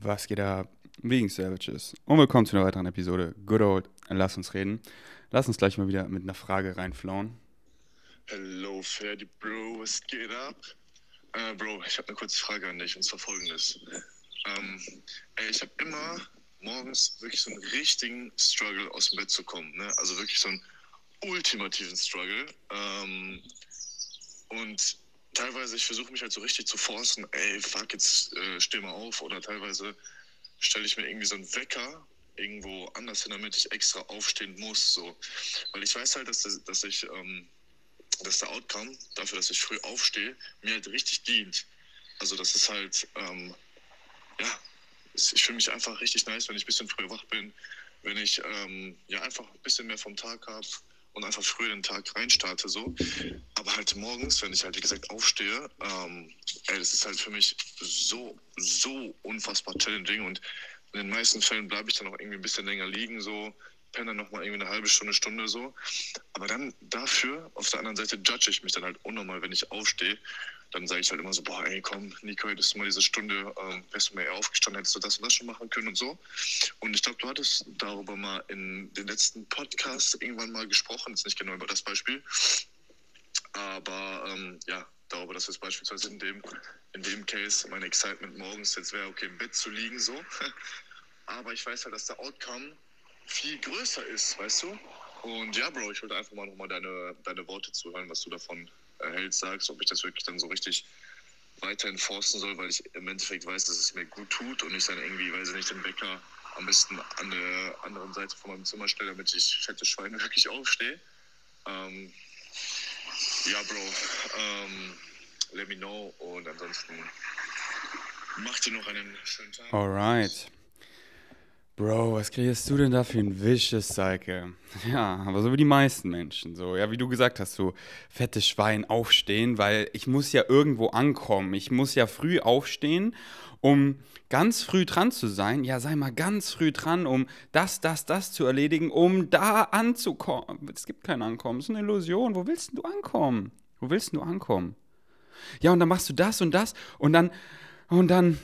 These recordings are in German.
Was geht ab? Wegen Savages. Und willkommen zu einer weiteren Episode Good Old Lass uns reden. Lass uns gleich mal wieder mit einer Frage reinflauen. Hello, Ferdi Bro, was geht ab? Äh, Bro, ich habe eine kurze Frage an dich und zwar folgendes. Ähm, ey, ich habe immer morgens wirklich so einen richtigen Struggle aus dem Bett zu kommen. Ne? Also wirklich so einen ultimativen Struggle. Ähm, und teilweise, ich versuche mich halt so richtig zu forcen, ey, fuck, jetzt äh, steh mal auf. Oder teilweise stelle ich mir irgendwie so einen Wecker irgendwo anders hin, damit ich extra aufstehen muss. So. Weil ich weiß halt, dass, das, dass ich, ähm, dass der Outcome dafür, dass ich früh aufstehe, mir halt richtig dient. Also das ist halt, ähm, ja, ich fühle mich einfach richtig nice, wenn ich ein bisschen früher wach bin, wenn ich ähm, ja einfach ein bisschen mehr vom Tag habe und einfach früher den Tag reinstarte so. Aber halt morgens, wenn ich halt wie gesagt aufstehe, ähm, ey, das ist halt für mich so, so unfassbar challenging und in den meisten Fällen bleibe ich dann auch irgendwie ein bisschen länger liegen, so penne nochmal irgendwie eine halbe Stunde, Stunde so. Aber dann dafür, auf der anderen Seite judge ich mich dann halt unnormal, wenn ich aufstehe. Dann sage ich halt immer so, boah, ey, komm, Nico, hättest du mal diese Stunde, ähm, wärst du mal eher aufgestanden, hättest du das und das schon machen können und so. Und ich glaube, du hattest darüber mal in den letzten Podcasts irgendwann mal gesprochen, jetzt nicht genau über das Beispiel. Aber ähm, ja, darüber, dass jetzt beispielsweise in dem, in dem Case mein Excitement morgens jetzt wäre, okay, im Bett zu liegen, so. Aber ich weiß halt, dass der Outcome viel größer ist, weißt du? Und ja, Bro, ich wollte einfach mal nochmal deine, deine Worte zuhören, was du davon erhältst, sagst, ob ich das wirklich dann so richtig weiterhin forsten soll, weil ich im Endeffekt weiß, dass es mir gut tut und ich dann irgendwie, weiß ich nicht, den Wecker am besten an der anderen Seite von meinem Zimmer stelle, damit ich fette Schweine wirklich aufstehe. Ähm, ja, Bro, ähm, let me know und ansonsten mach dir noch einen schönen Tag. Alright. Bro, was kriegst du denn da für ein vicious Cycle? Ja, aber so wie die meisten Menschen. So, ja, wie du gesagt hast, so fettes Schwein aufstehen, weil ich muss ja irgendwo ankommen. Ich muss ja früh aufstehen, um ganz früh dran zu sein. Ja, sei mal ganz früh dran, um das, das, das zu erledigen, um da anzukommen. Es gibt kein Ankommen, es ist eine Illusion. Wo willst du ankommen? Wo willst du ankommen? Ja, und dann machst du das und das und dann, und dann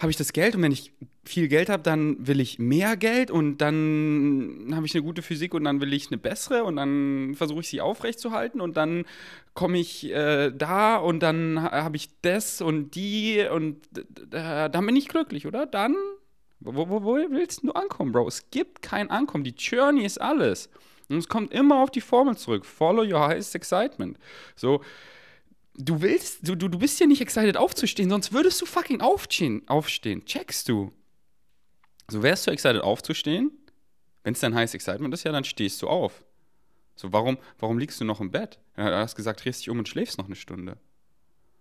habe ich das Geld und wenn ich viel Geld habe, dann will ich mehr Geld und dann habe ich eine gute Physik und dann will ich eine bessere und dann versuche ich sie aufrechtzuerhalten und dann komme ich äh, da und dann habe ich das und die und äh, dann bin ich glücklich, oder? Dann, wo, wo, wo willst du ankommen, Bro? Es gibt kein Ankommen. Die Journey ist alles. Und es kommt immer auf die Formel zurück. Follow your highest excitement. So, du willst, du, du, du bist ja nicht excited aufzustehen, sonst würdest du fucking aufstehen. aufstehen. Checkst du? So wärst du excited aufzustehen, wenn es dein heißes Excitement ist, ja, dann stehst du auf. So, warum, warum liegst du noch im Bett? Ja, du hast gesagt, drehst dich um und schläfst noch eine Stunde.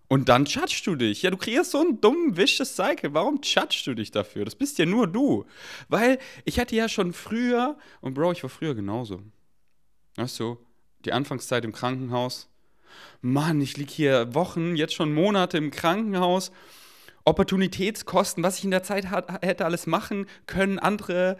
Und dann judgst du dich. Ja, du kriegst so einen dummen, vicious Cycle. Warum judgst du dich dafür? Das bist ja nur du. Weil ich hatte ja schon früher, und Bro, ich war früher genauso. Weißt du, die Anfangszeit im Krankenhaus. Mann, ich liege hier Wochen, jetzt schon Monate im Krankenhaus. Opportunitätskosten, was ich in der Zeit hat, hätte alles machen können. Andere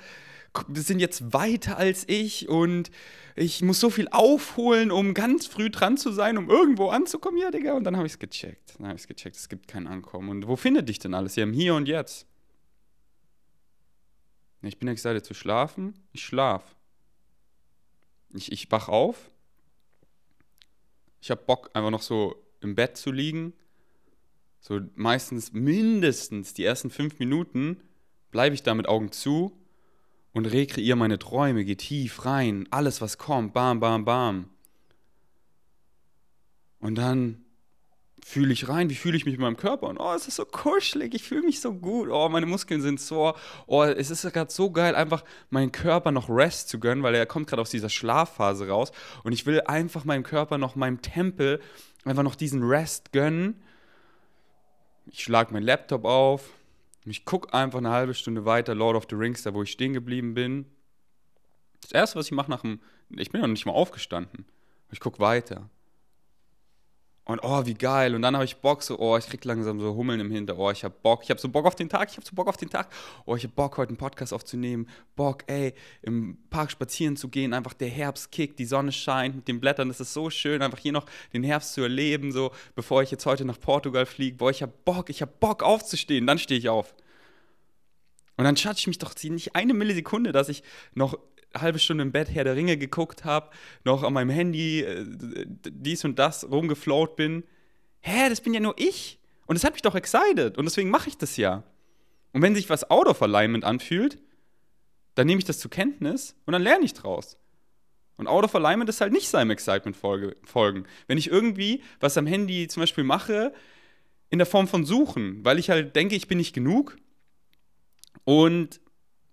sind jetzt weiter als ich und ich muss so viel aufholen, um ganz früh dran zu sein, um irgendwo anzukommen. Ja, Digga. Und dann habe ich es gecheckt. Dann habe ich es gecheckt, es gibt kein Ankommen. Und wo findet dich denn alles? Ja, im Hier und Jetzt. Ich bin excited zu schlafen. Ich schlaf. Ich, ich wach auf. Ich habe Bock, einfach noch so im Bett zu liegen so meistens mindestens die ersten fünf Minuten bleibe ich da mit Augen zu und rekreiere meine Träume, gehe tief rein, alles was kommt, bam, bam, bam. Und dann fühle ich rein, wie fühle ich mich in meinem Körper und oh, es ist so kuschelig, ich fühle mich so gut, oh, meine Muskeln sind so, oh, es ist gerade so geil, einfach meinen Körper noch Rest zu gönnen, weil er kommt gerade aus dieser Schlafphase raus und ich will einfach meinem Körper noch, meinem Tempel einfach noch diesen Rest gönnen ich schlage meinen Laptop auf, ich gucke einfach eine halbe Stunde weiter Lord of the Rings, da wo ich stehen geblieben bin. Das erste, was ich mache nach dem, ich bin noch nicht mal aufgestanden. Ich gucke weiter. Und oh, wie geil. Und dann habe ich Bock, so, oh, ich krieg langsam so Hummeln im Hinter. Oh, ich habe Bock. Ich habe so Bock auf den Tag. Ich habe so Bock auf den Tag. Oh, ich habe Bock, heute einen Podcast aufzunehmen. Bock, ey, im Park spazieren zu gehen. Einfach der Herbst kickt, die Sonne scheint mit den Blättern. Das ist so schön, einfach hier noch den Herbst zu erleben, so, bevor ich jetzt heute nach Portugal fliege. Boah, ich habe Bock, ich habe Bock aufzustehen. Dann stehe ich auf. Und dann judge ich mich doch nicht eine Millisekunde, dass ich noch halbe Stunde im Bett Herr der Ringe geguckt habe, noch an meinem Handy äh, dies und das rumgefloat bin. Hä, das bin ja nur ich. Und das hat mich doch excited. Und deswegen mache ich das ja. Und wenn sich was out of alignment anfühlt, dann nehme ich das zur Kenntnis und dann lerne ich draus. Und out of alignment ist halt nicht seinem Excitement folgen. Wenn ich irgendwie was am Handy zum Beispiel mache, in der Form von Suchen, weil ich halt denke, ich bin nicht genug und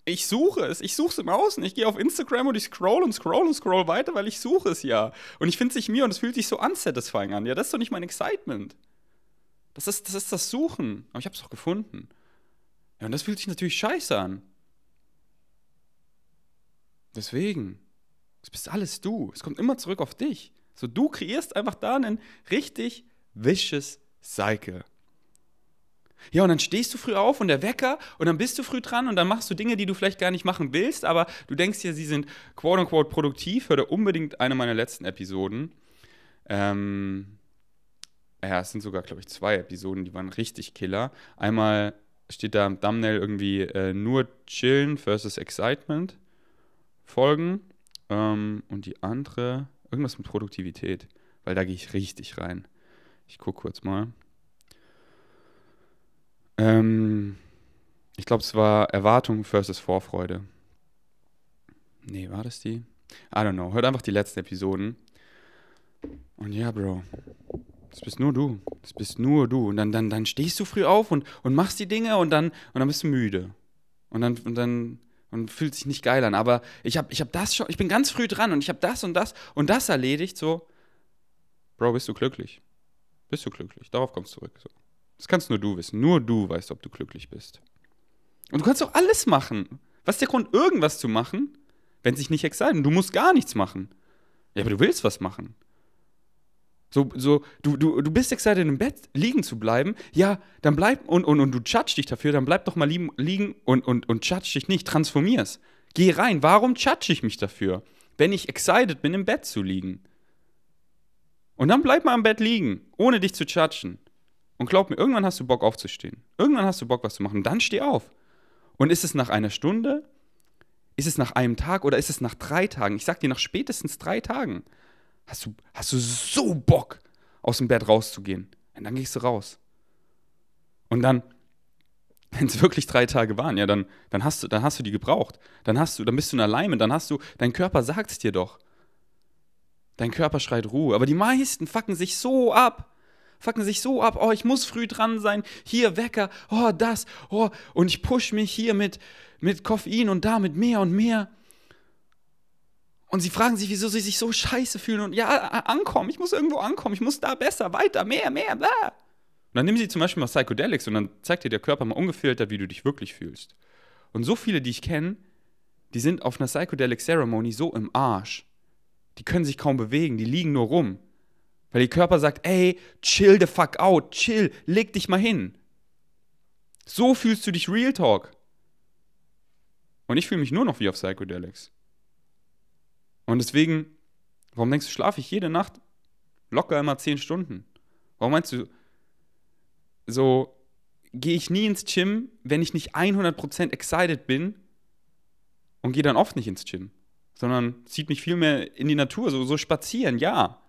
ich suche es, ich suche es im Außen. Ich gehe auf Instagram und ich scroll und scroll und scroll weiter, weil ich suche es ja. Und ich finde es nicht mir und es fühlt sich so unsatisfying an. Ja, das ist doch nicht mein Excitement. Das ist das, ist das Suchen. Aber ich habe es doch gefunden. Ja, und das fühlt sich natürlich scheiße an. Deswegen, es bist alles du. Es kommt immer zurück auf dich. So, du kreierst einfach da einen richtig vicious Cycle. Ja, und dann stehst du früh auf und der Wecker und dann bist du früh dran und dann machst du Dinge, die du vielleicht gar nicht machen willst, aber du denkst dir, sie sind quote unquote produktiv. Hör da unbedingt eine meiner letzten Episoden. Ähm, ja, es sind sogar, glaube ich, zwei Episoden, die waren richtig killer. Einmal steht da im Thumbnail irgendwie äh, nur Chillen versus Excitement Folgen ähm, und die andere irgendwas mit Produktivität, weil da gehe ich richtig rein. Ich gucke kurz mal. Ähm, ich glaube, es war Erwartung versus Vorfreude. Nee, war das die? I don't know. Hört einfach die letzten Episoden. Und ja, Bro. Das bist nur du. Das bist nur du. Und dann, dann, dann stehst du früh auf und, und machst die Dinge und dann, und dann bist du müde. Und dann, und dann und fühlt sich nicht geil an. Aber ich habe ich hab das schon, ich bin ganz früh dran und ich habe das und das und das erledigt. So, Bro, bist du glücklich? Bist du glücklich? Darauf kommst du zurück. So. Das kannst nur du wissen. Nur du weißt, ob du glücklich bist. Und du kannst auch alles machen. Was ist der Grund, irgendwas zu machen, wenn sich nicht exciten? Du musst gar nichts machen. Ja, aber du willst was machen. So, so, du, du, du bist excited, im Bett liegen zu bleiben. Ja, dann bleib und, und, und du judge dich dafür, dann bleib doch mal liegen, liegen und, und, und judge dich nicht, transformier's. Geh rein. Warum judge ich mich dafür, wenn ich excited bin, im Bett zu liegen? Und dann bleib mal im Bett liegen, ohne dich zu judgen. Und glaub mir, irgendwann hast du Bock aufzustehen. Irgendwann hast du Bock, was zu machen. Dann steh auf. Und ist es nach einer Stunde? Ist es nach einem Tag oder ist es nach drei Tagen? Ich sag dir, nach spätestens drei Tagen hast du, hast du so Bock, aus dem Bett rauszugehen. Und dann gehst du raus. Und dann, wenn es wirklich drei Tage waren, ja, dann, dann, hast du, dann hast du die gebraucht. Dann, hast du, dann bist du in Alignment, dann hast du, dein Körper sagt es dir doch. Dein Körper schreit Ruhe. Aber die meisten fucken sich so ab fucken sich so ab, oh, ich muss früh dran sein, hier Wecker, oh, das, oh, und ich push mich hier mit, mit Koffein und da mit mehr und mehr. Und sie fragen sich, wieso sie sich so scheiße fühlen und ja, ankommen, ich muss irgendwo ankommen, ich muss da besser, weiter, mehr, mehr, bla. Und dann nehmen sie zum Beispiel mal Psychedelics und dann zeigt dir der Körper mal ungefiltert, wie du dich wirklich fühlst. Und so viele, die ich kenne, die sind auf einer Psychedelic Ceremony so im Arsch. Die können sich kaum bewegen, die liegen nur rum. Weil der Körper sagt, ey, chill the fuck out, chill, leg dich mal hin. So fühlst du dich Real Talk. Und ich fühle mich nur noch wie auf Psychedelics. Und deswegen, warum denkst du, schlafe ich jede Nacht locker immer 10 Stunden? Warum meinst du, so gehe ich nie ins Gym, wenn ich nicht 100% excited bin und gehe dann oft nicht ins Gym, sondern zieht mich viel mehr in die Natur, so, so spazieren, ja.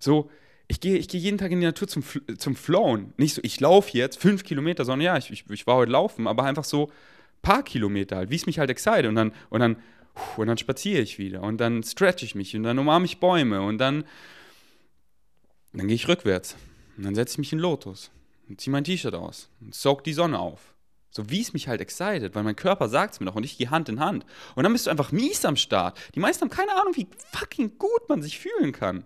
So, ich gehe ich geh jeden Tag in die Natur zum, zum Flown. Nicht so, ich laufe jetzt fünf Kilometer, sondern ja, ich, ich, ich war heute laufen, aber einfach so ein paar Kilometer halt, wie es mich halt excite. Und dann, und dann, und dann spaziere ich wieder und dann stretch ich mich und dann umarme ich Bäume und dann, dann gehe ich rückwärts. Und dann setze ich mich in Lotus und ziehe mein T-Shirt aus und saug die Sonne auf. So wie es mich halt excited, weil mein Körper sagt es mir doch und ich gehe Hand in Hand. Und dann bist du einfach mies am Start. Die meisten haben keine Ahnung, wie fucking gut man sich fühlen kann.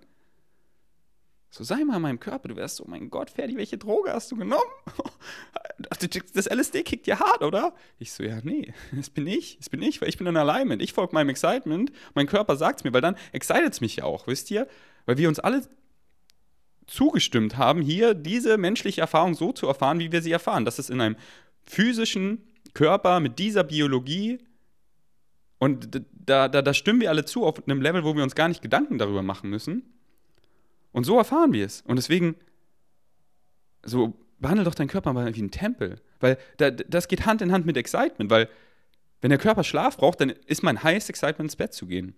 So sei mal in meinem Körper. Du wärst so, mein Gott, Ferdi, welche Droge hast du genommen? Das LSD kickt ja hart, oder? Ich so, ja, nee, das bin ich. Das bin ich, weil ich bin in Alignment. Ich folge meinem Excitement. Mein Körper sagt es mir, weil dann excited es mich ja auch, wisst ihr? Weil wir uns alle zugestimmt haben, hier diese menschliche Erfahrung so zu erfahren, wie wir sie erfahren. Das ist in einem physischen Körper mit dieser Biologie. Und da, da, da stimmen wir alle zu auf einem Level, wo wir uns gar nicht Gedanken darüber machen müssen. Und so erfahren wir es. Und deswegen, so behandle doch deinen Körper mal wie ein Tempel. Weil da, das geht Hand in Hand mit Excitement, weil wenn der Körper Schlaf braucht, dann ist mein highest Excitement ins Bett zu gehen.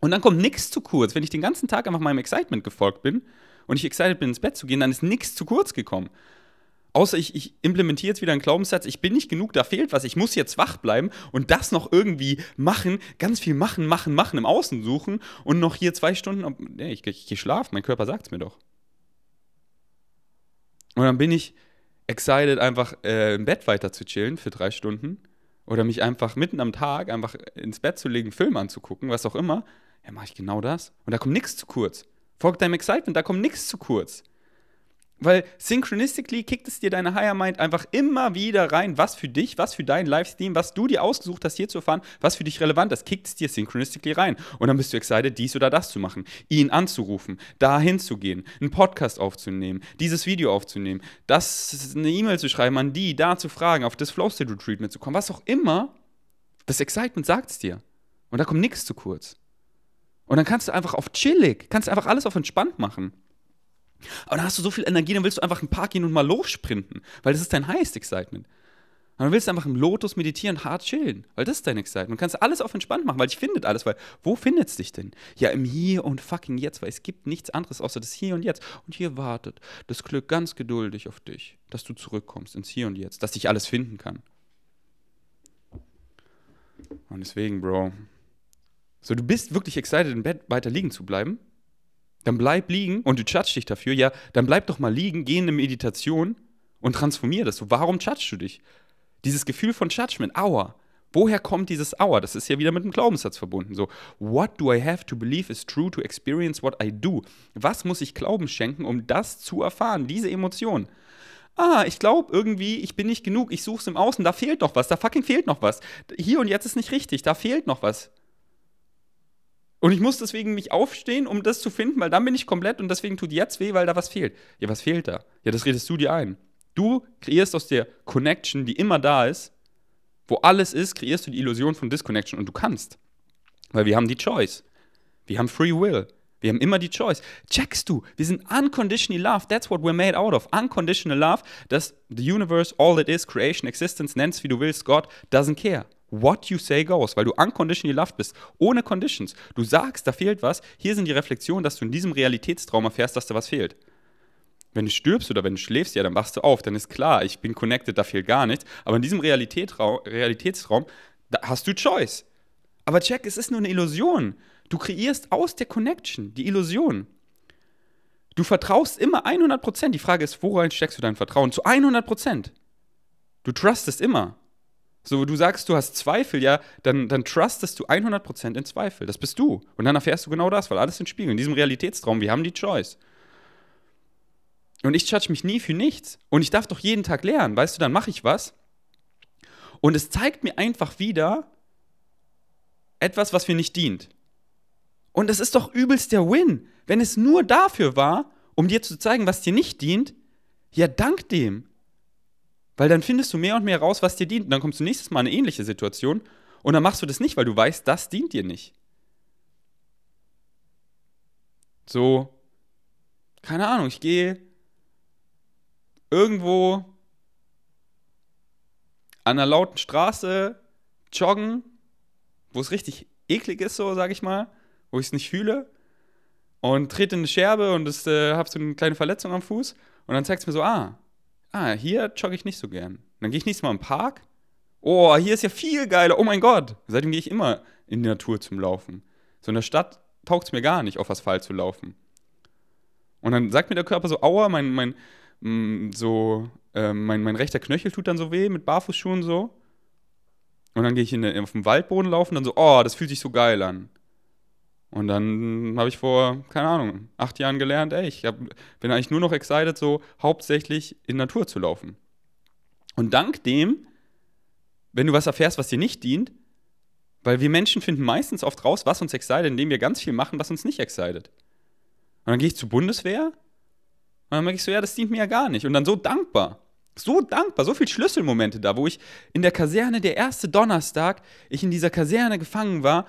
Und dann kommt nichts zu kurz. Wenn ich den ganzen Tag einfach meinem Excitement gefolgt bin und ich excited bin, ins Bett zu gehen, dann ist nichts zu kurz gekommen. Außer ich, ich implementiere jetzt wieder einen Glaubenssatz, ich bin nicht genug, da fehlt was, ich muss jetzt wach bleiben und das noch irgendwie machen, ganz viel machen, machen, machen, im Außen suchen und noch hier zwei Stunden, nee, ich, ich, ich gehe schlafen, mein Körper sagt es mir doch. Und dann bin ich excited, einfach äh, im Bett weiter zu chillen für drei Stunden oder mich einfach mitten am Tag einfach ins Bett zu legen, Film anzugucken, was auch immer, ja, mache ich genau das. Und da kommt nichts zu kurz. Folgt deinem Excitement, da kommt nichts zu kurz. Weil synchronistically kickt es dir deine Higher Mind einfach immer wieder rein, was für dich, was für dein Livestream, was du dir ausgesucht hast, hier zu erfahren, was für dich relevant ist, kickt es dir synchronistically rein. Und dann bist du excited, dies oder das zu machen, ihn anzurufen, da hinzugehen, einen Podcast aufzunehmen, dieses Video aufzunehmen, das eine E-Mail zu schreiben an die, da zu fragen, auf das Flow State Retreat mitzukommen, was auch immer. Das Excitement sagt es dir. Und da kommt nichts zu kurz. Und dann kannst du einfach auf chillig, kannst du einfach alles auf entspannt machen. Aber dann hast du so viel Energie, dann willst du einfach in den Park gehen und mal lossprinten, weil das ist dein highest Excitement. Und dann willst du einfach im Lotus meditieren, hart chillen, weil das ist dein Excitement. Du kannst alles auf entspannt machen, weil ich findet alles, weil wo findet es dich denn? Ja, im Hier und fucking Jetzt, weil es gibt nichts anderes außer das Hier und Jetzt. Und hier wartet das Glück ganz geduldig auf dich, dass du zurückkommst ins Hier und Jetzt, dass dich alles finden kann. Und deswegen, Bro, so du bist wirklich excited, im Bett weiter liegen zu bleiben, dann bleib liegen und du judgst dich dafür, ja, dann bleib doch mal liegen, geh in eine Meditation und transformier das. So, warum judgst du dich? Dieses Gefühl von Judgment, Aua. Woher kommt dieses Aua? Das ist ja wieder mit dem Glaubenssatz verbunden. So, what do I have to believe is true to experience what I do? Was muss ich Glauben schenken, um das zu erfahren, diese Emotion? Ah, ich glaube irgendwie, ich bin nicht genug, ich suche es im Außen, da fehlt noch was, da fucking fehlt noch was. Hier und jetzt ist nicht richtig, da fehlt noch was. Und ich muss deswegen mich aufstehen, um das zu finden, weil dann bin ich komplett und deswegen tut jetzt weh, weil da was fehlt. Ja, was fehlt da? Ja, das redest du dir ein. Du kreierst aus der Connection, die immer da ist, wo alles ist, kreierst du die Illusion von Disconnection und du kannst. Weil wir haben die Choice. Wir haben Free Will. Wir haben immer die Choice. Checkst du, wir sind unconditionally loved. That's what we're made out of. Unconditional love, das the universe, all it is, creation, existence, nennst wie du willst, God doesn't care. What you say goes, weil du unconditionally loved bist, ohne Conditions. Du sagst, da fehlt was. Hier sind die Reflexionen, dass du in diesem Realitätstraum erfährst, dass da was fehlt. Wenn du stirbst oder wenn du schläfst, ja, dann wachst du auf, dann ist klar, ich bin connected, da fehlt gar nichts. Aber in diesem Realitätsraum, da hast du Choice. Aber check, es ist nur eine Illusion. Du kreierst aus der Connection die Illusion. Du vertraust immer 100%. Die Frage ist, worein steckst du dein Vertrauen? Zu 100%. Du trustest immer. So, du sagst, du hast Zweifel, ja, dann, dann trustest du 100% in Zweifel. Das bist du. Und dann erfährst du genau das, weil alles in Spiegel. In diesem Realitätstraum, wir haben die Choice. Und ich judge mich nie für nichts. Und ich darf doch jeden Tag lernen. Weißt du, dann mache ich was. Und es zeigt mir einfach wieder etwas, was mir nicht dient. Und es ist doch übelst der Win. Wenn es nur dafür war, um dir zu zeigen, was dir nicht dient, ja, dank dem. Weil dann findest du mehr und mehr raus, was dir dient. Und dann kommst du nächstes Mal in eine ähnliche Situation und dann machst du das nicht, weil du weißt, das dient dir nicht. So, keine Ahnung, ich gehe irgendwo an einer lauten Straße joggen, wo es richtig eklig ist, so sag ich mal, wo ich es nicht fühle und trete in eine Scherbe und äh, habe so eine kleine Verletzung am Fuß und dann zeigt es mir so, ah, ah, hier jogge ich nicht so gern. Dann gehe ich nächstes Mal im Park. Oh, hier ist ja viel geiler. Oh mein Gott. Seitdem gehe ich immer in die Natur zum Laufen. So in der Stadt taugt es mir gar nicht, auf Asphalt zu laufen. Und dann sagt mir der Körper so, aua, mein, mein, mm, so, äh, mein, mein rechter Knöchel tut dann so weh mit Barfußschuhen so. Und dann gehe ich in, auf dem Waldboden laufen, dann so, oh, das fühlt sich so geil an. Und dann habe ich vor, keine Ahnung, acht Jahren gelernt, ey, ich hab, bin eigentlich nur noch excited, so hauptsächlich in Natur zu laufen. Und dank dem, wenn du was erfährst, was dir nicht dient, weil wir Menschen finden meistens oft raus, was uns excited, indem wir ganz viel machen, was uns nicht excited. Und dann gehe ich zur Bundeswehr und dann merke ich so, ja, das dient mir ja gar nicht. Und dann so dankbar. So dankbar, so viele Schlüsselmomente da, wo ich in der Kaserne, der erste Donnerstag, ich in dieser Kaserne gefangen war,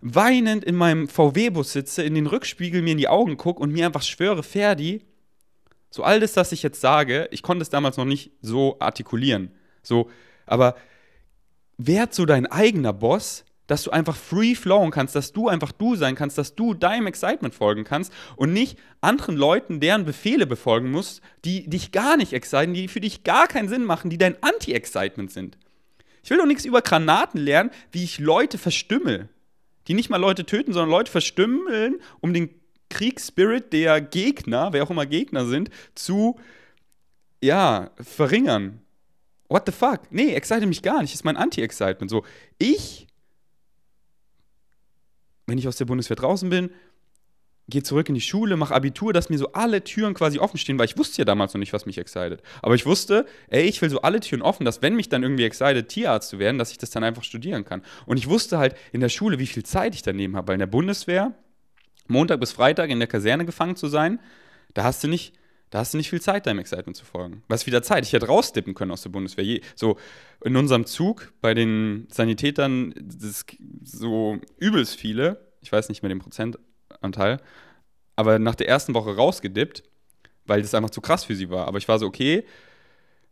weinend in meinem VW-Bus sitze, in den Rückspiegel mir in die Augen gucke und mir einfach schwöre, Ferdi, So all das, was ich jetzt sage, ich konnte es damals noch nicht so artikulieren. So, aber werd so dein eigener Boss, dass du einfach free flowen kannst, dass du einfach du sein kannst, dass du deinem Excitement folgen kannst und nicht anderen Leuten deren Befehle befolgen musst, die dich gar nicht exciten, die für dich gar keinen Sinn machen, die dein Anti-Excitement sind. Ich will doch nichts über Granaten lernen, wie ich Leute verstümmel. Die nicht mal Leute töten, sondern Leute verstümmeln, um den Kriegsspirit der Gegner, wer auch immer Gegner sind, zu, ja, verringern. What the fuck? Nee, excite mich gar nicht. Das ist mein Anti-Excitement. So, ich, wenn ich aus der Bundeswehr draußen bin, gehe zurück in die Schule, mache Abitur, dass mir so alle Türen quasi offen stehen, weil ich wusste ja damals noch nicht, was mich excited. Aber ich wusste, ey, ich will so alle Türen offen, dass wenn mich dann irgendwie excited, Tierarzt zu werden, dass ich das dann einfach studieren kann. Und ich wusste halt in der Schule, wie viel Zeit ich daneben habe, weil in der Bundeswehr, Montag bis Freitag in der Kaserne gefangen zu sein, da hast du nicht, da hast du nicht viel Zeit, deinem Excitement zu folgen. Was wieder Zeit? Ich hätte rausdippen können aus der Bundeswehr. So in unserem Zug bei den Sanitätern, das so übelst viele, ich weiß nicht mehr den Prozentanteil, aber nach der ersten Woche rausgedippt, weil das einfach zu krass für sie war. Aber ich war so, okay,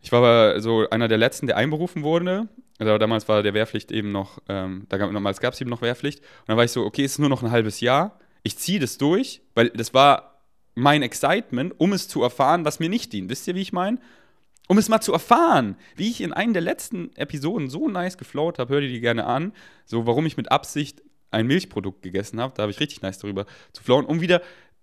ich war aber so einer der letzten, der einberufen wurde. Also damals war der Wehrpflicht eben noch, ähm, damals gab es eben noch Wehrpflicht. Und dann war ich so, okay, es ist nur noch ein halbes Jahr. Ich ziehe das durch, weil das war mein Excitement, um es zu erfahren, was mir nicht dient. Wisst ihr, wie ich meine? Um es mal zu erfahren, wie ich in einer der letzten Episoden so nice geflowt habe, hört ihr die gerne an. So, warum ich mit Absicht ein Milchprodukt gegessen habe, da habe ich richtig nice darüber zu flowen, um wieder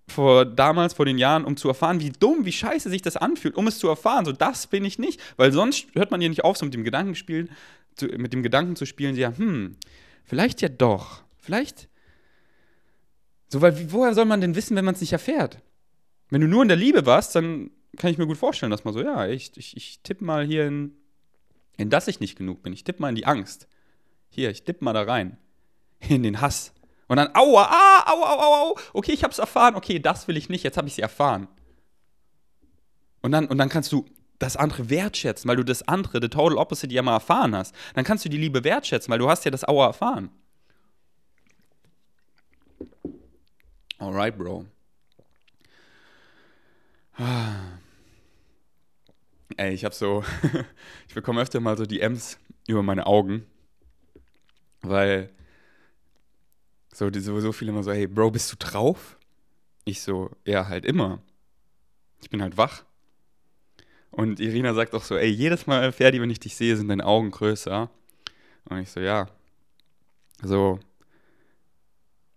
vor damals, vor den Jahren, um zu erfahren, wie dumm, wie scheiße sich das anfühlt, um es zu erfahren. So, das bin ich nicht. Weil sonst hört man ja nicht auf, so mit dem Gedanken spielen, zu, mit dem Gedanken zu spielen, ja, hm, vielleicht ja doch. Vielleicht. So, weil wie, woher soll man denn wissen, wenn man es nicht erfährt? Wenn du nur in der Liebe warst, dann kann ich mir gut vorstellen, dass man so, ja, ich, ich, ich tippe mal hier in, in das ich nicht genug bin. Ich tippe mal in die Angst. Hier, ich tippe mal da rein. In den Hass. Und dann, aua, ah, aua, aua, aua, okay, ich hab's erfahren, okay, das will ich nicht, jetzt habe ich sie erfahren. Und dann, und dann kannst du das andere wertschätzen, weil du das andere, the total opposite, ja mal erfahren hast. Dann kannst du die Liebe wertschätzen, weil du hast ja das Aua erfahren. Alright, Bro. Ey, ich hab so, ich bekomme öfter mal so DMs über meine Augen, weil so, die sowieso viele immer so, hey, Bro, bist du drauf? Ich so, ja, halt immer. Ich bin halt wach. Und Irina sagt auch so, ey, jedes Mal, Ferdi, wenn ich dich sehe, sind deine Augen größer. Und ich so, ja. So,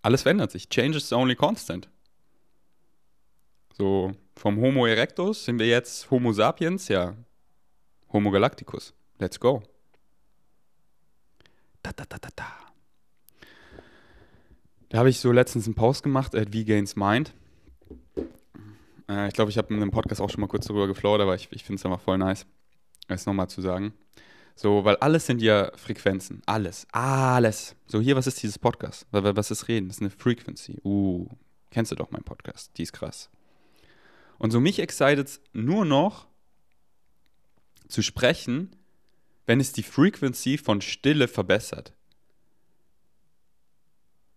alles verändert sich. Change is the only constant. So, vom Homo erectus sind wir jetzt Homo sapiens, ja. Homo galacticus. Let's go. Da, da, da, da, da. Da habe ich so letztens einen Post gemacht, at V-Gains Mind. Äh, ich glaube, ich habe in einem Podcast auch schon mal kurz darüber geflowt, aber ich, ich finde es einfach voll nice, es nochmal zu sagen. So, weil alles sind ja Frequenzen. Alles. Alles. So, hier, was ist dieses Podcast? Was ist Reden? Das ist eine Frequency. Uh, kennst du doch meinen Podcast. Die ist krass. Und so mich excited nur noch zu sprechen, wenn es die Frequency von Stille verbessert.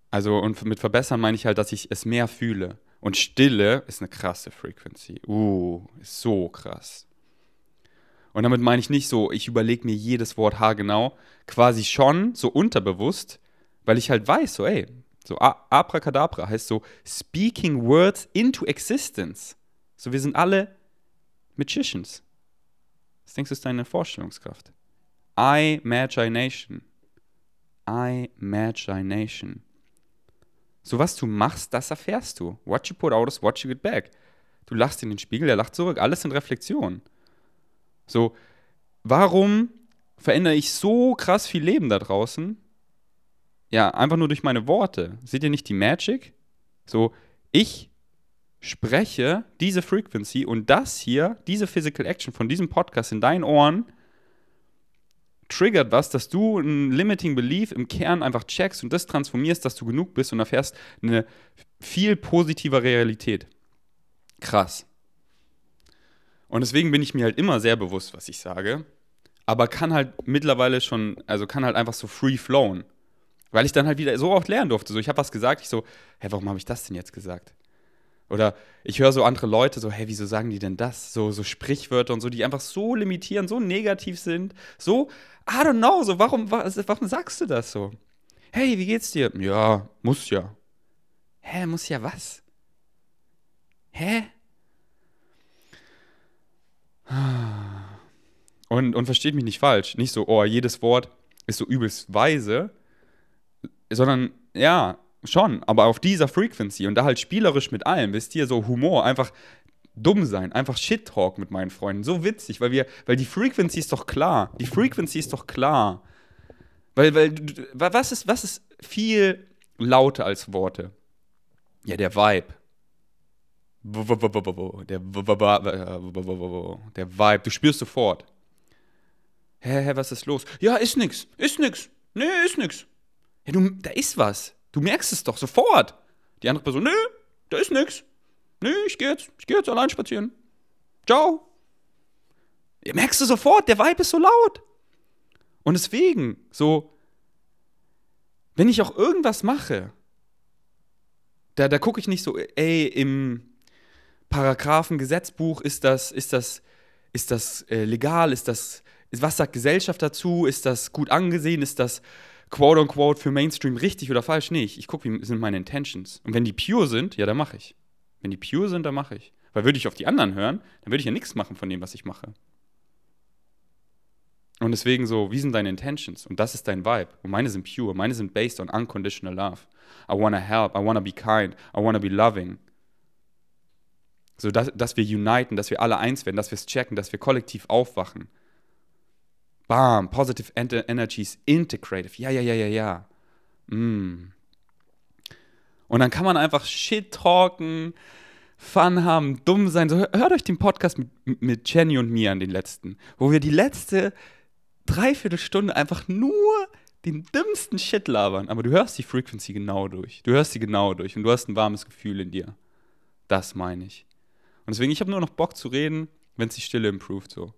Also, und mit verbessern meine ich halt, dass ich es mehr fühle. Und Stille ist eine krasse Frequency. Uh, ist so krass. Und damit meine ich nicht so, ich überlege mir jedes Wort haargenau, quasi schon so unterbewusst, weil ich halt weiß, so, ey, so Abracadabra heißt so speaking words into existence. So, wir sind alle Magicians. Was denkst du, ist deine Vorstellungskraft? I Imagination. I Imagination. So was du machst, das erfährst du. What you put out is what you get back. Du lachst in den Spiegel, er lacht zurück. Alles sind Reflexionen. So, warum verändere ich so krass viel Leben da draußen? Ja, einfach nur durch meine Worte. Seht ihr nicht die Magic? So, ich spreche diese Frequency und das hier, diese Physical Action von diesem Podcast in deinen Ohren, triggert was, dass du ein Limiting Belief im Kern einfach checkst und das transformierst, dass du genug bist und erfährst eine viel positive Realität. Krass. Und deswegen bin ich mir halt immer sehr bewusst, was ich sage, aber kann halt mittlerweile schon, also kann halt einfach so free flowen. Weil ich dann halt wieder so oft lernen durfte. So, ich habe was gesagt, ich so, hä, warum habe ich das denn jetzt gesagt? Oder ich höre so andere Leute so, hey, wieso sagen die denn das? So, so Sprichwörter und so, die einfach so limitieren, so negativ sind, so, I don't know, so, warum, warum sagst du das so? Hey, wie geht's dir? Ja, muss ja. Hä, muss ja was? Hä? Und, und versteht mich nicht falsch. Nicht so, oh, jedes Wort ist so übelst weise, sondern ja, schon, aber auf dieser Frequency und da halt spielerisch mit allem, wisst ihr, so Humor, einfach dumm sein, einfach Shit-Talk mit meinen Freunden. So witzig, weil wir, weil die Frequency ist doch klar. Die Frequency ist doch klar. Weil, weil, was ist, was ist viel lauter als Worte? Ja, der Vibe. Der, der Vibe, du spürst sofort. Hä, hä, was ist los? Ja, ist nix, ist nix. Nee, ist nix. Ja, du, da ist was. Du merkst es doch sofort. Die andere Person, nö, da ist nix. Nö, ich geh jetzt, ich geh jetzt allein spazieren. Ciao. Ja, merkst du sofort, der Vibe ist so laut. Und deswegen, so, wenn ich auch irgendwas mache, da, da gucke ich nicht so, ey, im Paragraphengesetzbuch ist das, ist das, ist das äh, legal, ist das, was sagt Gesellschaft dazu, ist das gut angesehen, ist das quote unquote für Mainstream richtig oder falsch? nicht. ich gucke, wie sind meine Intentions. Und wenn die pure sind, ja, dann mache ich. Wenn die pure sind, dann mache ich. Weil würde ich auf die anderen hören, dann würde ich ja nichts machen von dem, was ich mache. Und deswegen so, wie sind deine Intentions? Und das ist dein Vibe. Und meine sind pure. Meine sind based on unconditional love. I wanna help. I wanna be kind. I wanna be loving. So, dass, dass wir uniten, dass wir alle eins werden, dass wir es checken, dass wir kollektiv aufwachen. Bam, positive energies integrative. Ja, ja, ja, ja, ja. Mm. Und dann kann man einfach Shit talken, Fun haben, dumm sein. So, hört euch den Podcast mit, mit Jenny und mir an den letzten, wo wir die letzte Dreiviertelstunde einfach nur den dümmsten Shit labern. Aber du hörst die Frequency genau durch. Du hörst sie genau durch und du hast ein warmes Gefühl in dir. Das meine ich. Und deswegen, ich habe nur noch Bock zu reden, wenn es die Stille improved so.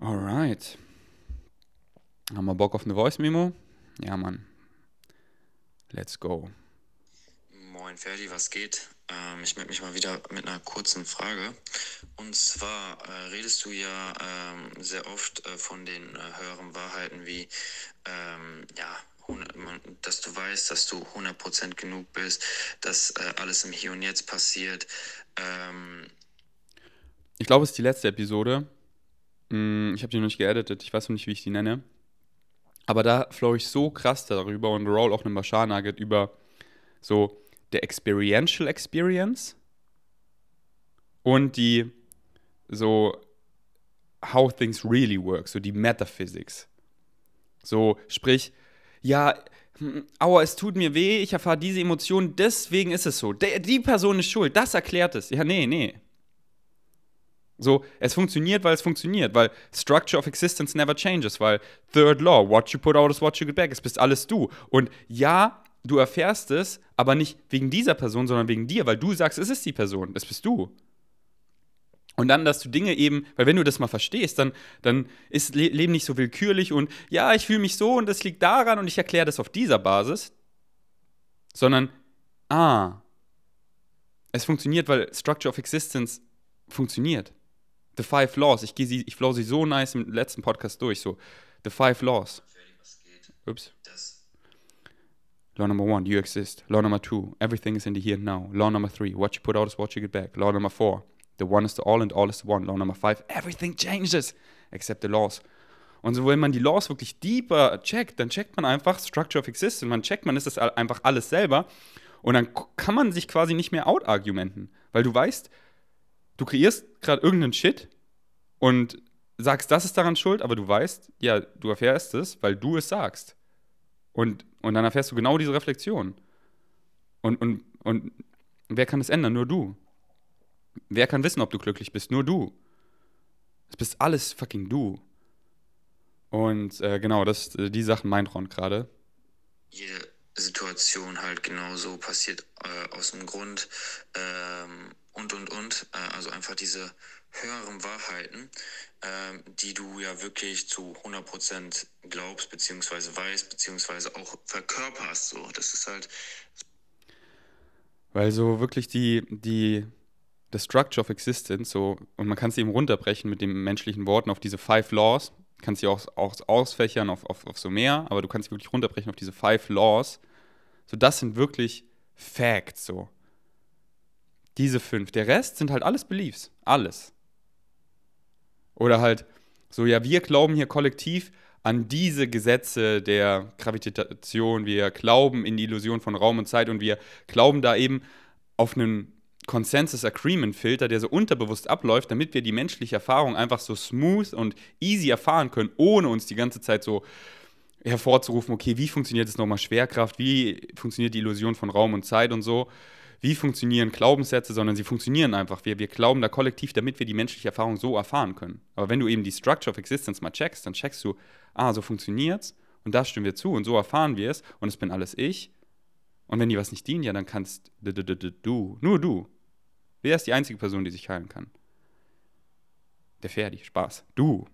Alright. Haben wir Bock auf eine Voice-Memo? Ja, Mann. Let's go. Moin Ferdi, was geht? Ähm, ich melde mich mal wieder mit einer kurzen Frage. Und zwar äh, redest du ja ähm, sehr oft äh, von den äh, höheren Wahrheiten wie, ähm, ja, dass du weißt, dass du 100% genug bist, dass äh, alles im Hier und Jetzt passiert. Ähm, ich glaube, es ist die letzte Episode. Mm, ich habe die noch nicht geeditet, ich weiß noch nicht, wie ich die nenne. Aber da flow ich so krass darüber und roll auch einen Bashar Nugget über so der Experiential Experience und die so how things really work, so die Metaphysics. So, sprich, ja, hm, aua, es tut mir weh, ich erfahre diese Emotion, deswegen ist es so. Die Person ist schuld, das erklärt es. Ja, nee, nee. So, es funktioniert, weil es funktioniert, weil Structure of Existence never changes, weil Third Law, what you put out is what you get back, es bist alles du. Und ja, du erfährst es, aber nicht wegen dieser Person, sondern wegen dir, weil du sagst, es ist die Person, es bist du. Und dann, dass du Dinge eben, weil wenn du das mal verstehst, dann, dann ist Leben nicht so willkürlich und ja, ich fühle mich so und das liegt daran und ich erkläre das auf dieser Basis, sondern, ah, es funktioniert, weil Structure of Existence funktioniert. The Five Laws. Ich gehe sie, ich flow sie so nice im letzten Podcast durch. So, The Five Laws. Ups. Law number one, you exist. Law number two, everything is in the here and now. Law number three, what you put out is what you get back. Law number four, the one is the all and all is the one. Law number five, everything changes except the laws. Und so, wenn man die Laws wirklich deeper checkt, dann checkt man einfach Structure of Existence. Man checkt, man ist das einfach alles selber. Und dann kann man sich quasi nicht mehr out-argumenten. Weil du weißt, du kreierst gerade irgendeinen Shit und sagst, das ist daran schuld, aber du weißt, ja, du erfährst es, weil du es sagst. Und, und dann erfährst du genau diese Reflexion. Und, und, und wer kann das ändern? Nur du. Wer kann wissen, ob du glücklich bist? Nur du. Es bist alles fucking du. Und äh, genau, das, äh, die Sachen meint Ron gerade. Jede Situation halt genauso passiert äh, aus dem Grund. Ähm und, und, und. Äh, also einfach diese höheren Wahrheiten, ähm, die du ja wirklich zu 100% glaubst, beziehungsweise weißt, beziehungsweise auch verkörperst. So, das ist halt. Weil so wirklich die, die, the structure of existence, so, und man kann es eben runterbrechen mit den menschlichen Worten auf diese five laws, kannst sie auch, auch ausfächern auf, auf, auf so mehr, aber du kannst sie wirklich runterbrechen auf diese five laws. So, das sind wirklich Facts, so. Diese fünf. Der Rest sind halt alles Beliefs. Alles. Oder halt so, ja, wir glauben hier kollektiv an diese Gesetze der Gravitation, wir glauben in die Illusion von Raum und Zeit und wir glauben da eben auf einen Consensus Agreement Filter, der so unterbewusst abläuft, damit wir die menschliche Erfahrung einfach so smooth und easy erfahren können, ohne uns die ganze Zeit so hervorzurufen, okay, wie funktioniert jetzt nochmal Schwerkraft, wie funktioniert die Illusion von Raum und Zeit und so, wie funktionieren Glaubenssätze, sondern sie funktionieren einfach. Wir, wir glauben da kollektiv, damit wir die menschliche Erfahrung so erfahren können. Aber wenn du eben die Structure of Existence mal checkst, dann checkst du, ah, so funktioniert's und da stimmen wir zu und so erfahren wir es und es bin alles ich. Und wenn dir was nicht dient, ja, dann kannst du, nur du, Wer ist die einzige Person, die sich heilen kann? Der Ferdi, Spaß. Du.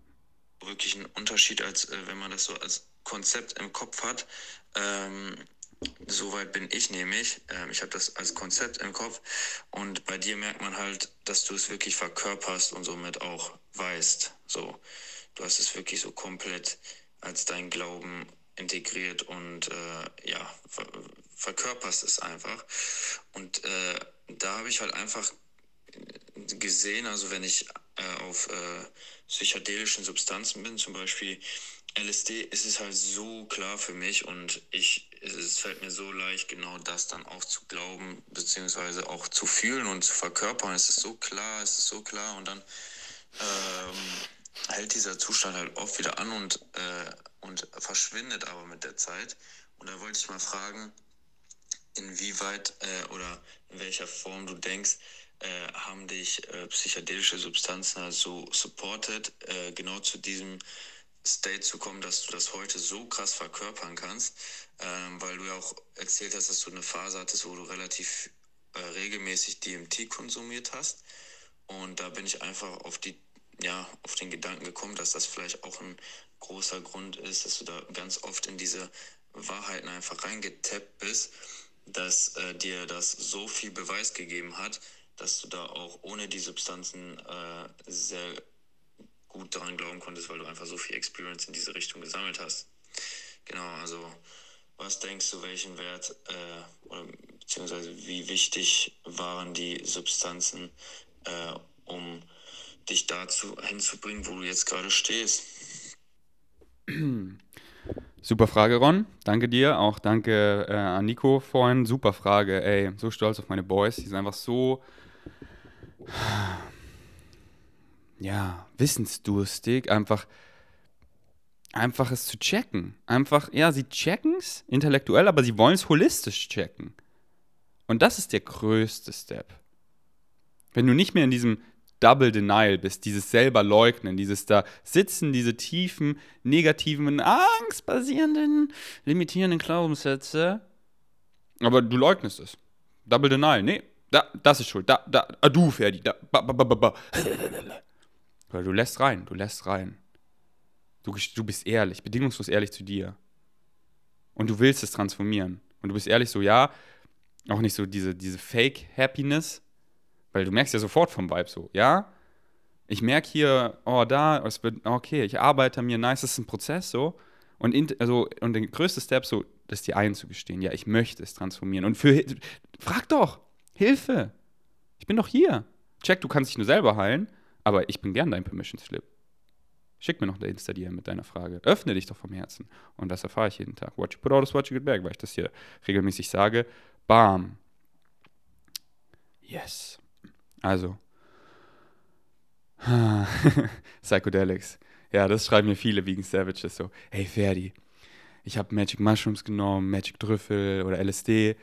Wirklich ein Unterschied, als äh, wenn man das so als Konzept im Kopf hat. Ähm, Soweit bin ich nämlich. Ähm, ich habe das als Konzept im Kopf und bei dir merkt man halt, dass du es wirklich verkörperst und somit auch weißt. So, du hast es wirklich so komplett als dein Glauben integriert und äh, ja, ver verkörperst es einfach. Und äh, da habe ich halt einfach gesehen, also wenn ich äh, auf äh, psychedelischen Substanzen bin, zum Beispiel LSD, ist es halt so klar für mich und ich, es fällt mir so leicht, genau das dann auch zu glauben, beziehungsweise auch zu fühlen und zu verkörpern. Es ist so klar, es ist so klar und dann ähm, hält dieser Zustand halt oft wieder an und, äh, und verschwindet aber mit der Zeit. Und da wollte ich mal fragen, inwieweit äh, oder in welcher Form du denkst, äh, haben dich äh, psychedelische Substanzen also supported, äh, genau zu diesem State zu kommen, dass du das heute so krass verkörpern kannst, ähm, weil du ja auch erzählt hast, dass du eine Phase hattest, wo du relativ äh, regelmäßig DMT konsumiert hast. Und da bin ich einfach auf die ja, auf den Gedanken gekommen, dass das vielleicht auch ein großer Grund ist, dass du da ganz oft in diese Wahrheiten einfach reingetappt bist dass äh, dir das so viel Beweis gegeben hat, dass du da auch ohne die Substanzen äh, sehr gut daran glauben konntest, weil du einfach so viel Experience in diese Richtung gesammelt hast. Genau, also was denkst du, welchen Wert äh, oder beziehungsweise wie wichtig waren die Substanzen, äh, um dich dazu hinzubringen, wo du jetzt gerade stehst? Super Frage, Ron. Danke dir. Auch danke äh, an Nico vorhin. Super Frage. Ey, so stolz auf meine Boys. Die sind einfach so, ja, wissensdurstig. Einfach, einfach es zu checken. Einfach, ja, sie checken es intellektuell, aber sie wollen es holistisch checken. Und das ist der größte Step. Wenn du nicht mehr in diesem Double Denial bist, dieses selber leugnen, dieses da sitzen, diese tiefen, negativen, angstbasierenden, limitierenden Glaubenssätze. Aber du leugnest es. Double Denial, nee, da, das ist schuld, da, da, ah, du, Ferdi, da, ba, ba, ba, ba. Weil du lässt rein, du lässt rein. Du, du bist ehrlich, bedingungslos ehrlich zu dir. Und du willst es transformieren. Und du bist ehrlich so, ja, auch nicht so diese, diese Fake-Happiness, weil du merkst ja sofort vom Vibe so, ja, ich merke hier, oh, da, es wird, okay, ich arbeite mir, nice, das ist ein Prozess so. Und, in, also, und der größte Step so, das dir einzugestehen, ja, ich möchte es transformieren. Und für, frag doch, Hilfe, ich bin doch hier. Check, du kannst dich nur selber heilen, aber ich bin gern dein Permission Slip. Schick mir noch eine Insta-DM mit deiner Frage. Öffne dich doch vom Herzen. Und das erfahre ich jeden Tag. What you put out is what you get back, weil ich das hier regelmäßig sage. Bam. Yes. Also. Psychedelics. Ja, das schreiben mir viele Vegan Savages so. Hey Ferdi, ich habe Magic Mushrooms genommen, Magic Trüffel oder LSD.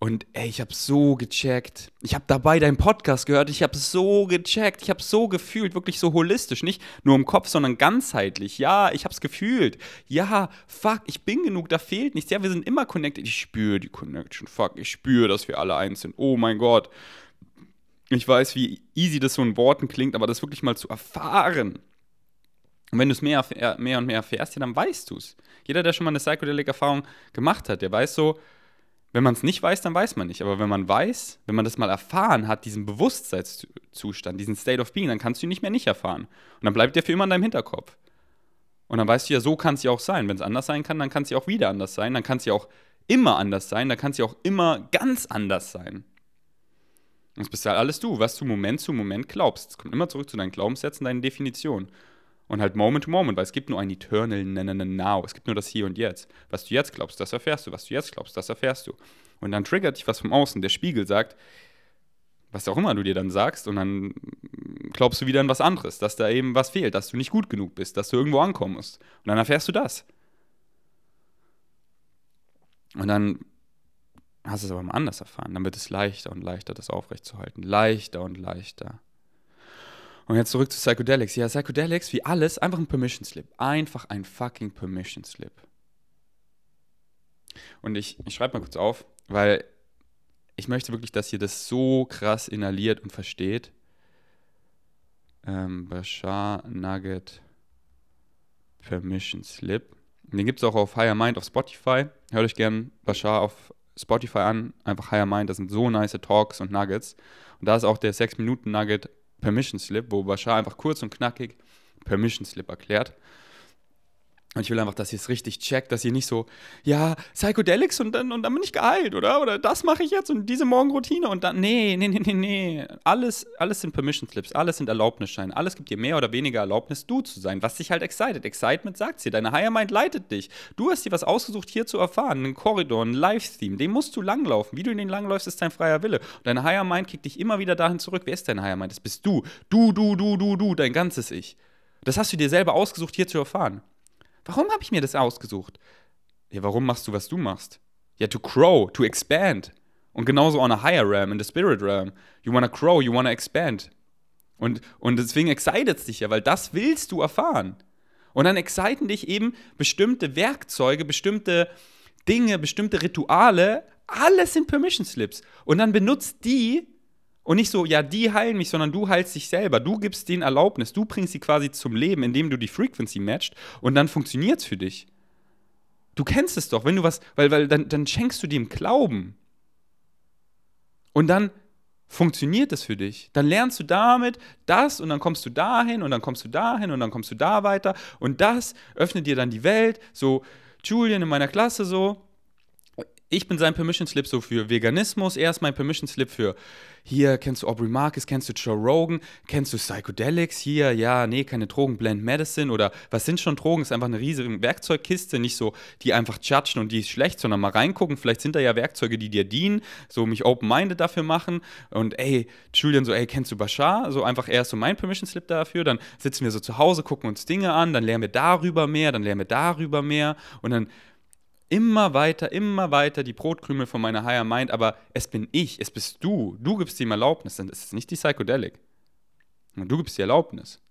Und ey, ich habe so gecheckt. Ich habe dabei deinen Podcast gehört. Ich habe so gecheckt. Ich habe so gefühlt, wirklich so holistisch, nicht nur im Kopf, sondern ganzheitlich. Ja, ich habe es gefühlt. Ja, fuck, ich bin genug. Da fehlt nichts. Ja, wir sind immer connected. Ich spüre die Connection. Fuck, ich spüre, dass wir alle eins sind. Oh mein Gott. Ich weiß, wie easy das so in Worten klingt, aber das wirklich mal zu erfahren. Und wenn du es mehr, mehr und mehr erfährst, ja, dann weißt du es. Jeder, der schon mal eine Psychedelic-Erfahrung gemacht hat, der weiß so, Wenn man es nicht weiß, dann weiß man nicht. Aber wenn man weiß, wenn man das mal erfahren hat, diesen Bewusstseinszustand, diesen State of Being, dann kannst du ihn nicht mehr nicht erfahren. Und dann bleibt der für immer in deinem Hinterkopf. Und dann weißt du ja, so kann es ja auch sein. Wenn es anders sein kann, dann kann es ja auch wieder anders sein. Dann kann es ja auch immer anders sein. Dann kann es ja auch immer ganz anders sein. Das bist ja alles du, was du Moment zu Moment glaubst. Es kommt immer zurück zu deinen Glaubenssätzen, deinen Definitionen. Und halt Moment to Moment, weil es gibt nur ein Eternal Now. Es gibt nur das Hier und Jetzt. Was du jetzt glaubst, das erfährst du. Was du jetzt glaubst, das erfährst du. Und dann triggert dich was vom Außen. Der Spiegel sagt, was auch immer du dir dann sagst, und dann glaubst du wieder an was anderes, dass da eben was fehlt, dass du nicht gut genug bist, dass du irgendwo ankommen musst. Und dann erfährst du das. Und dann hast du es aber mal anders erfahren. Dann wird es leichter und leichter, das aufrechtzuerhalten. Leichter und leichter. Und jetzt zurück zu Psychedelics. Ja, Psychedelics, wie alles, einfach ein Permission Slip. Einfach ein fucking Permission Slip. Und ich, ich schreibe mal kurz auf, weil ich möchte wirklich, dass ihr das so krass inhaliert und versteht. Ähm, Bashar Nugget Permission Slip. Den gibt es auch auf Higher Mind auf Spotify. Hört euch gern Bashar auf Spotify an. Einfach Higher Mind, das sind so nice Talks und Nuggets. Und da ist auch der 6-Minuten-Nugget Permission Slip, wo Bashar einfach kurz und knackig Permission Slip erklärt. Und ich will einfach, dass ihr es richtig checkt, dass ihr nicht so, ja, Psychedelics und dann, und dann bin ich geheilt, oder? Oder das mache ich jetzt und diese Morgenroutine und dann, nee, nee, nee, nee, nee. Alles, alles sind Permission Slips, alles sind Erlaubnisscheine, alles gibt dir mehr oder weniger Erlaubnis, du zu sein, was dich halt excited. Excitement sagt dir, deine Higher Mind leitet dich. Du hast dir was ausgesucht, hier zu erfahren, einen Korridor, ein Live-Theme, den musst du langlaufen. Wie du in den langläufst, ist dein freier Wille. Und deine Higher Mind kickt dich immer wieder dahin zurück. Wer ist dein Higher Mind? Das bist du. Du, du, du, du, du, dein ganzes Ich. Das hast du dir selber ausgesucht, hier zu erfahren. Warum habe ich mir das ausgesucht? Ja, warum machst du, was du machst? Ja, to grow, to expand. Und genauso on a higher realm, in the spirit realm. You wanna grow, you wanna expand. Und, und deswegen excited dich ja, weil das willst du erfahren. Und dann exciten dich eben bestimmte Werkzeuge, bestimmte Dinge, bestimmte Rituale, alles sind Permission Slips. Und dann benutzt die und nicht so, ja, die heilen mich, sondern du heilst dich selber. Du gibst denen Erlaubnis. Du bringst sie quasi zum Leben, indem du die Frequency matcht und dann funktioniert es für dich. Du kennst es doch, wenn du was, weil, weil dann, dann schenkst du dem Glauben. Und dann funktioniert es für dich. Dann lernst du damit das und dann kommst du dahin und dann kommst du dahin und dann kommst du da weiter und das öffnet dir dann die Welt. So, Julian in meiner Klasse so, ich bin sein Permission Slip so für Veganismus, er ist mein Permission Slip für hier, kennst du Aubrey Marcus, kennst du Joe Rogan, kennst du Psychedelics, hier, ja, nee, keine Drogen, Blend Medicine oder was sind schon Drogen, ist einfach eine riesige Werkzeugkiste, nicht so, die einfach judgen und die ist schlecht, sondern mal reingucken, vielleicht sind da ja Werkzeuge, die dir dienen, so mich open-minded dafür machen. Und ey, Julian so, ey, kennst du Bashar? So einfach, er ist so mein Permission Slip dafür, dann sitzen wir so zu Hause, gucken uns Dinge an, dann lernen wir darüber mehr, dann lernen wir darüber mehr. Und dann immer weiter, immer weiter die Brotkrümel von meiner Higher Mind, aber es bin ich, es bist du. Du gibst ihm Erlaubnis, denn es ist nicht die Psychedelic. Du gibst die Erlaubnis.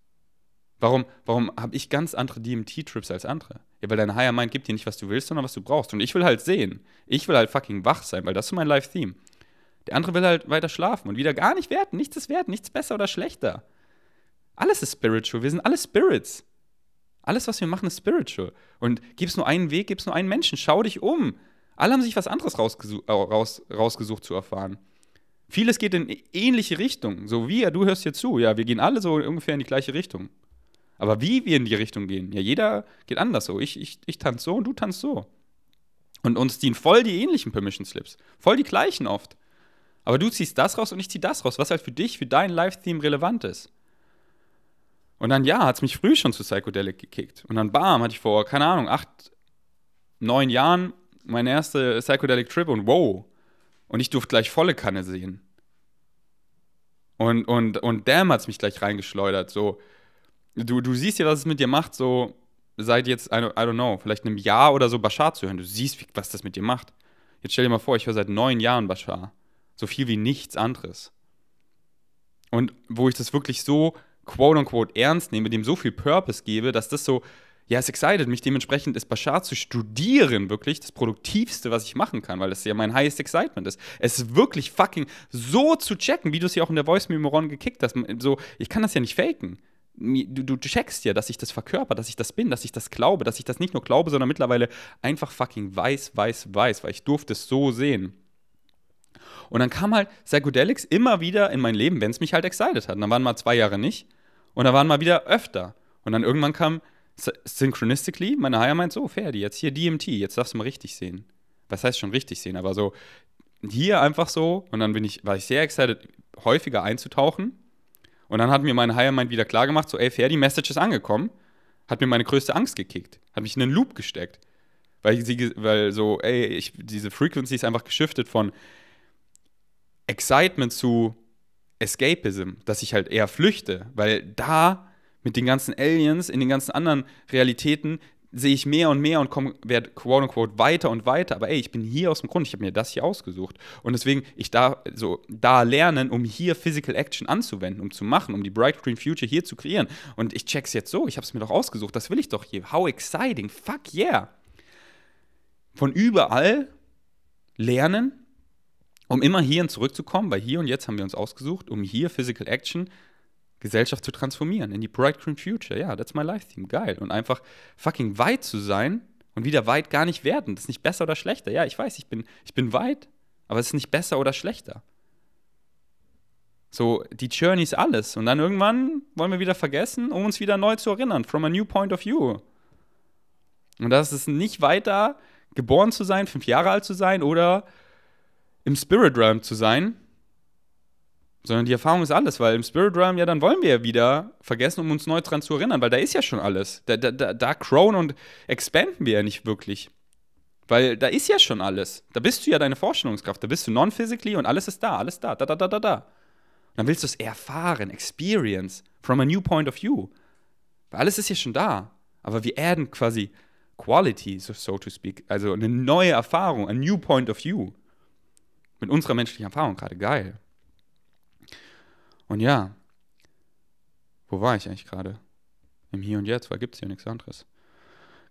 Warum, warum habe ich ganz andere DMT-Trips als andere? Ja, weil deine Higher Mind gibt dir nicht, was du willst, sondern was du brauchst. Und ich will halt sehen. Ich will halt fucking wach sein, weil das ist mein Live-Theme. Der andere will halt weiter schlafen und wieder gar nicht werten. Nichts ist wert, nichts besser oder schlechter. Alles ist spiritual. Wir sind alle Spirits. Alles, was wir machen, ist spiritual. Und gibt es nur einen Weg, gibt es nur einen Menschen. Schau dich um. Alle haben sich was anderes rausgesucht, äh, raus, rausgesucht zu erfahren. Vieles geht in ähnliche Richtungen. So wie, ja, du hörst hier zu. Ja, wir gehen alle so ungefähr in die gleiche Richtung. Aber wie wir in die Richtung gehen, ja, jeder geht anders so. Ich, ich, ich tanze so und du tanzt so. Und uns dienen voll die ähnlichen Permission Slips. Voll die gleichen oft. Aber du ziehst das raus und ich zieh das raus, was halt für dich, für dein Live-Theme relevant ist. Und dann, ja, hat es mich früh schon zu Psychedelic gekickt. Und dann, bam, hatte ich vor, keine Ahnung, acht, neun Jahren meine erste Psychedelic Trip und wow. Und ich durfte gleich volle Kanne sehen. Und, und, und damn hat es mich gleich reingeschleudert. So, du, du siehst ja, was es mit dir macht, so seit jetzt, I don't, know, vielleicht einem Jahr oder so Bashar zu hören. Du siehst, was das mit dir macht. Jetzt stell dir mal vor, ich höre seit neun Jahren Bashar. So viel wie nichts anderes. Und wo ich das wirklich so quote-unquote ernst nehme, dem so viel Purpose gebe, dass das so, ja, es excited mich dementsprechend ist Bashar zu studieren wirklich das Produktivste, was ich machen kann, weil das ja mein highest excitement ist. Es ist wirklich fucking so zu checken, wie du es ja auch in der Voice Memoron gekickt hast. So, ich kann das ja nicht faken. du, du checkst ja, dass ich das verkörper, dass ich das bin, dass ich das glaube, dass ich das nicht nur glaube, sondern mittlerweile einfach fucking weiß, weiß, weiß, weil ich durfte es so sehen. Und dann kam halt Psychedelics immer wieder in mein Leben, wenn es mich halt excited hat. Und dann waren mal zwei Jahre nicht und dann waren mal wieder öfter. Und dann irgendwann kam Synchronistically, meine Higher meint so, Ferdi, jetzt hier DMT, jetzt darfst du mal richtig sehen. Was heißt schon richtig sehen, aber so hier einfach so und dann bin ich, war ich sehr excited, häufiger einzutauchen. Und dann hat mir meine Higher Mind wieder klar gemacht, so, ey, Ferdi, Message ist angekommen. Hat mir meine größte Angst gekickt. Hat mich in einen Loop gesteckt. Weil, sie, weil so, ey, ich, diese Frequency ist einfach geschiftet von Excitement zu Escapism, dass ich halt eher flüchte, weil da mit den ganzen Aliens in den ganzen anderen Realitäten sehe ich mehr und mehr und komme, werde quote unquote weiter und weiter. Aber ey, ich bin hier aus dem Grund, ich habe mir das hier ausgesucht. Und deswegen, ich da so da lernen, um hier Physical Action anzuwenden, um zu machen, um die Bright Green Future hier zu kreieren. Und ich check's jetzt so, ich habe es mir doch ausgesucht, das will ich doch hier. How exciting, fuck yeah. Von überall lernen, um immer hierhin zurückzukommen, weil hier und jetzt haben wir uns ausgesucht, um hier Physical Action Gesellschaft zu transformieren in die Bright Green Future. Ja, that's my life theme. Geil. Und einfach fucking weit zu sein und wieder weit gar nicht werden. Das ist nicht besser oder schlechter. Ja, ich weiß, ich bin, ich bin weit, aber es ist nicht besser oder schlechter. So, die Journey ist alles. Und dann irgendwann wollen wir wieder vergessen, um uns wieder neu zu erinnern. From a new point of view. Und das ist nicht weiter, geboren zu sein, fünf Jahre alt zu sein oder im Spirit Realm zu sein, sondern die Erfahrung ist alles, weil im Spirit Realm, ja, dann wollen wir ja wieder vergessen, um uns neu dran zu erinnern, weil da ist ja schon alles. Da, da, da, crown und expanden wir ja nicht wirklich. Weil da ist ja schon alles. Da bist du ja deine Vorstellungskraft. Da bist du non-physically und alles ist da, alles da, da, da, da, da, da. Und dann willst du es erfahren, experience, from a new point of view. Weil alles ist ja schon da. Aber wir adden quasi Quality, so, so to speak. Also eine neue Erfahrung, a new point of view. Mit unserer menschlichen Erfahrung gerade geil. Und ja, wo war ich eigentlich gerade? Im Hier und Jetzt, weil gibt es hier nichts anderes.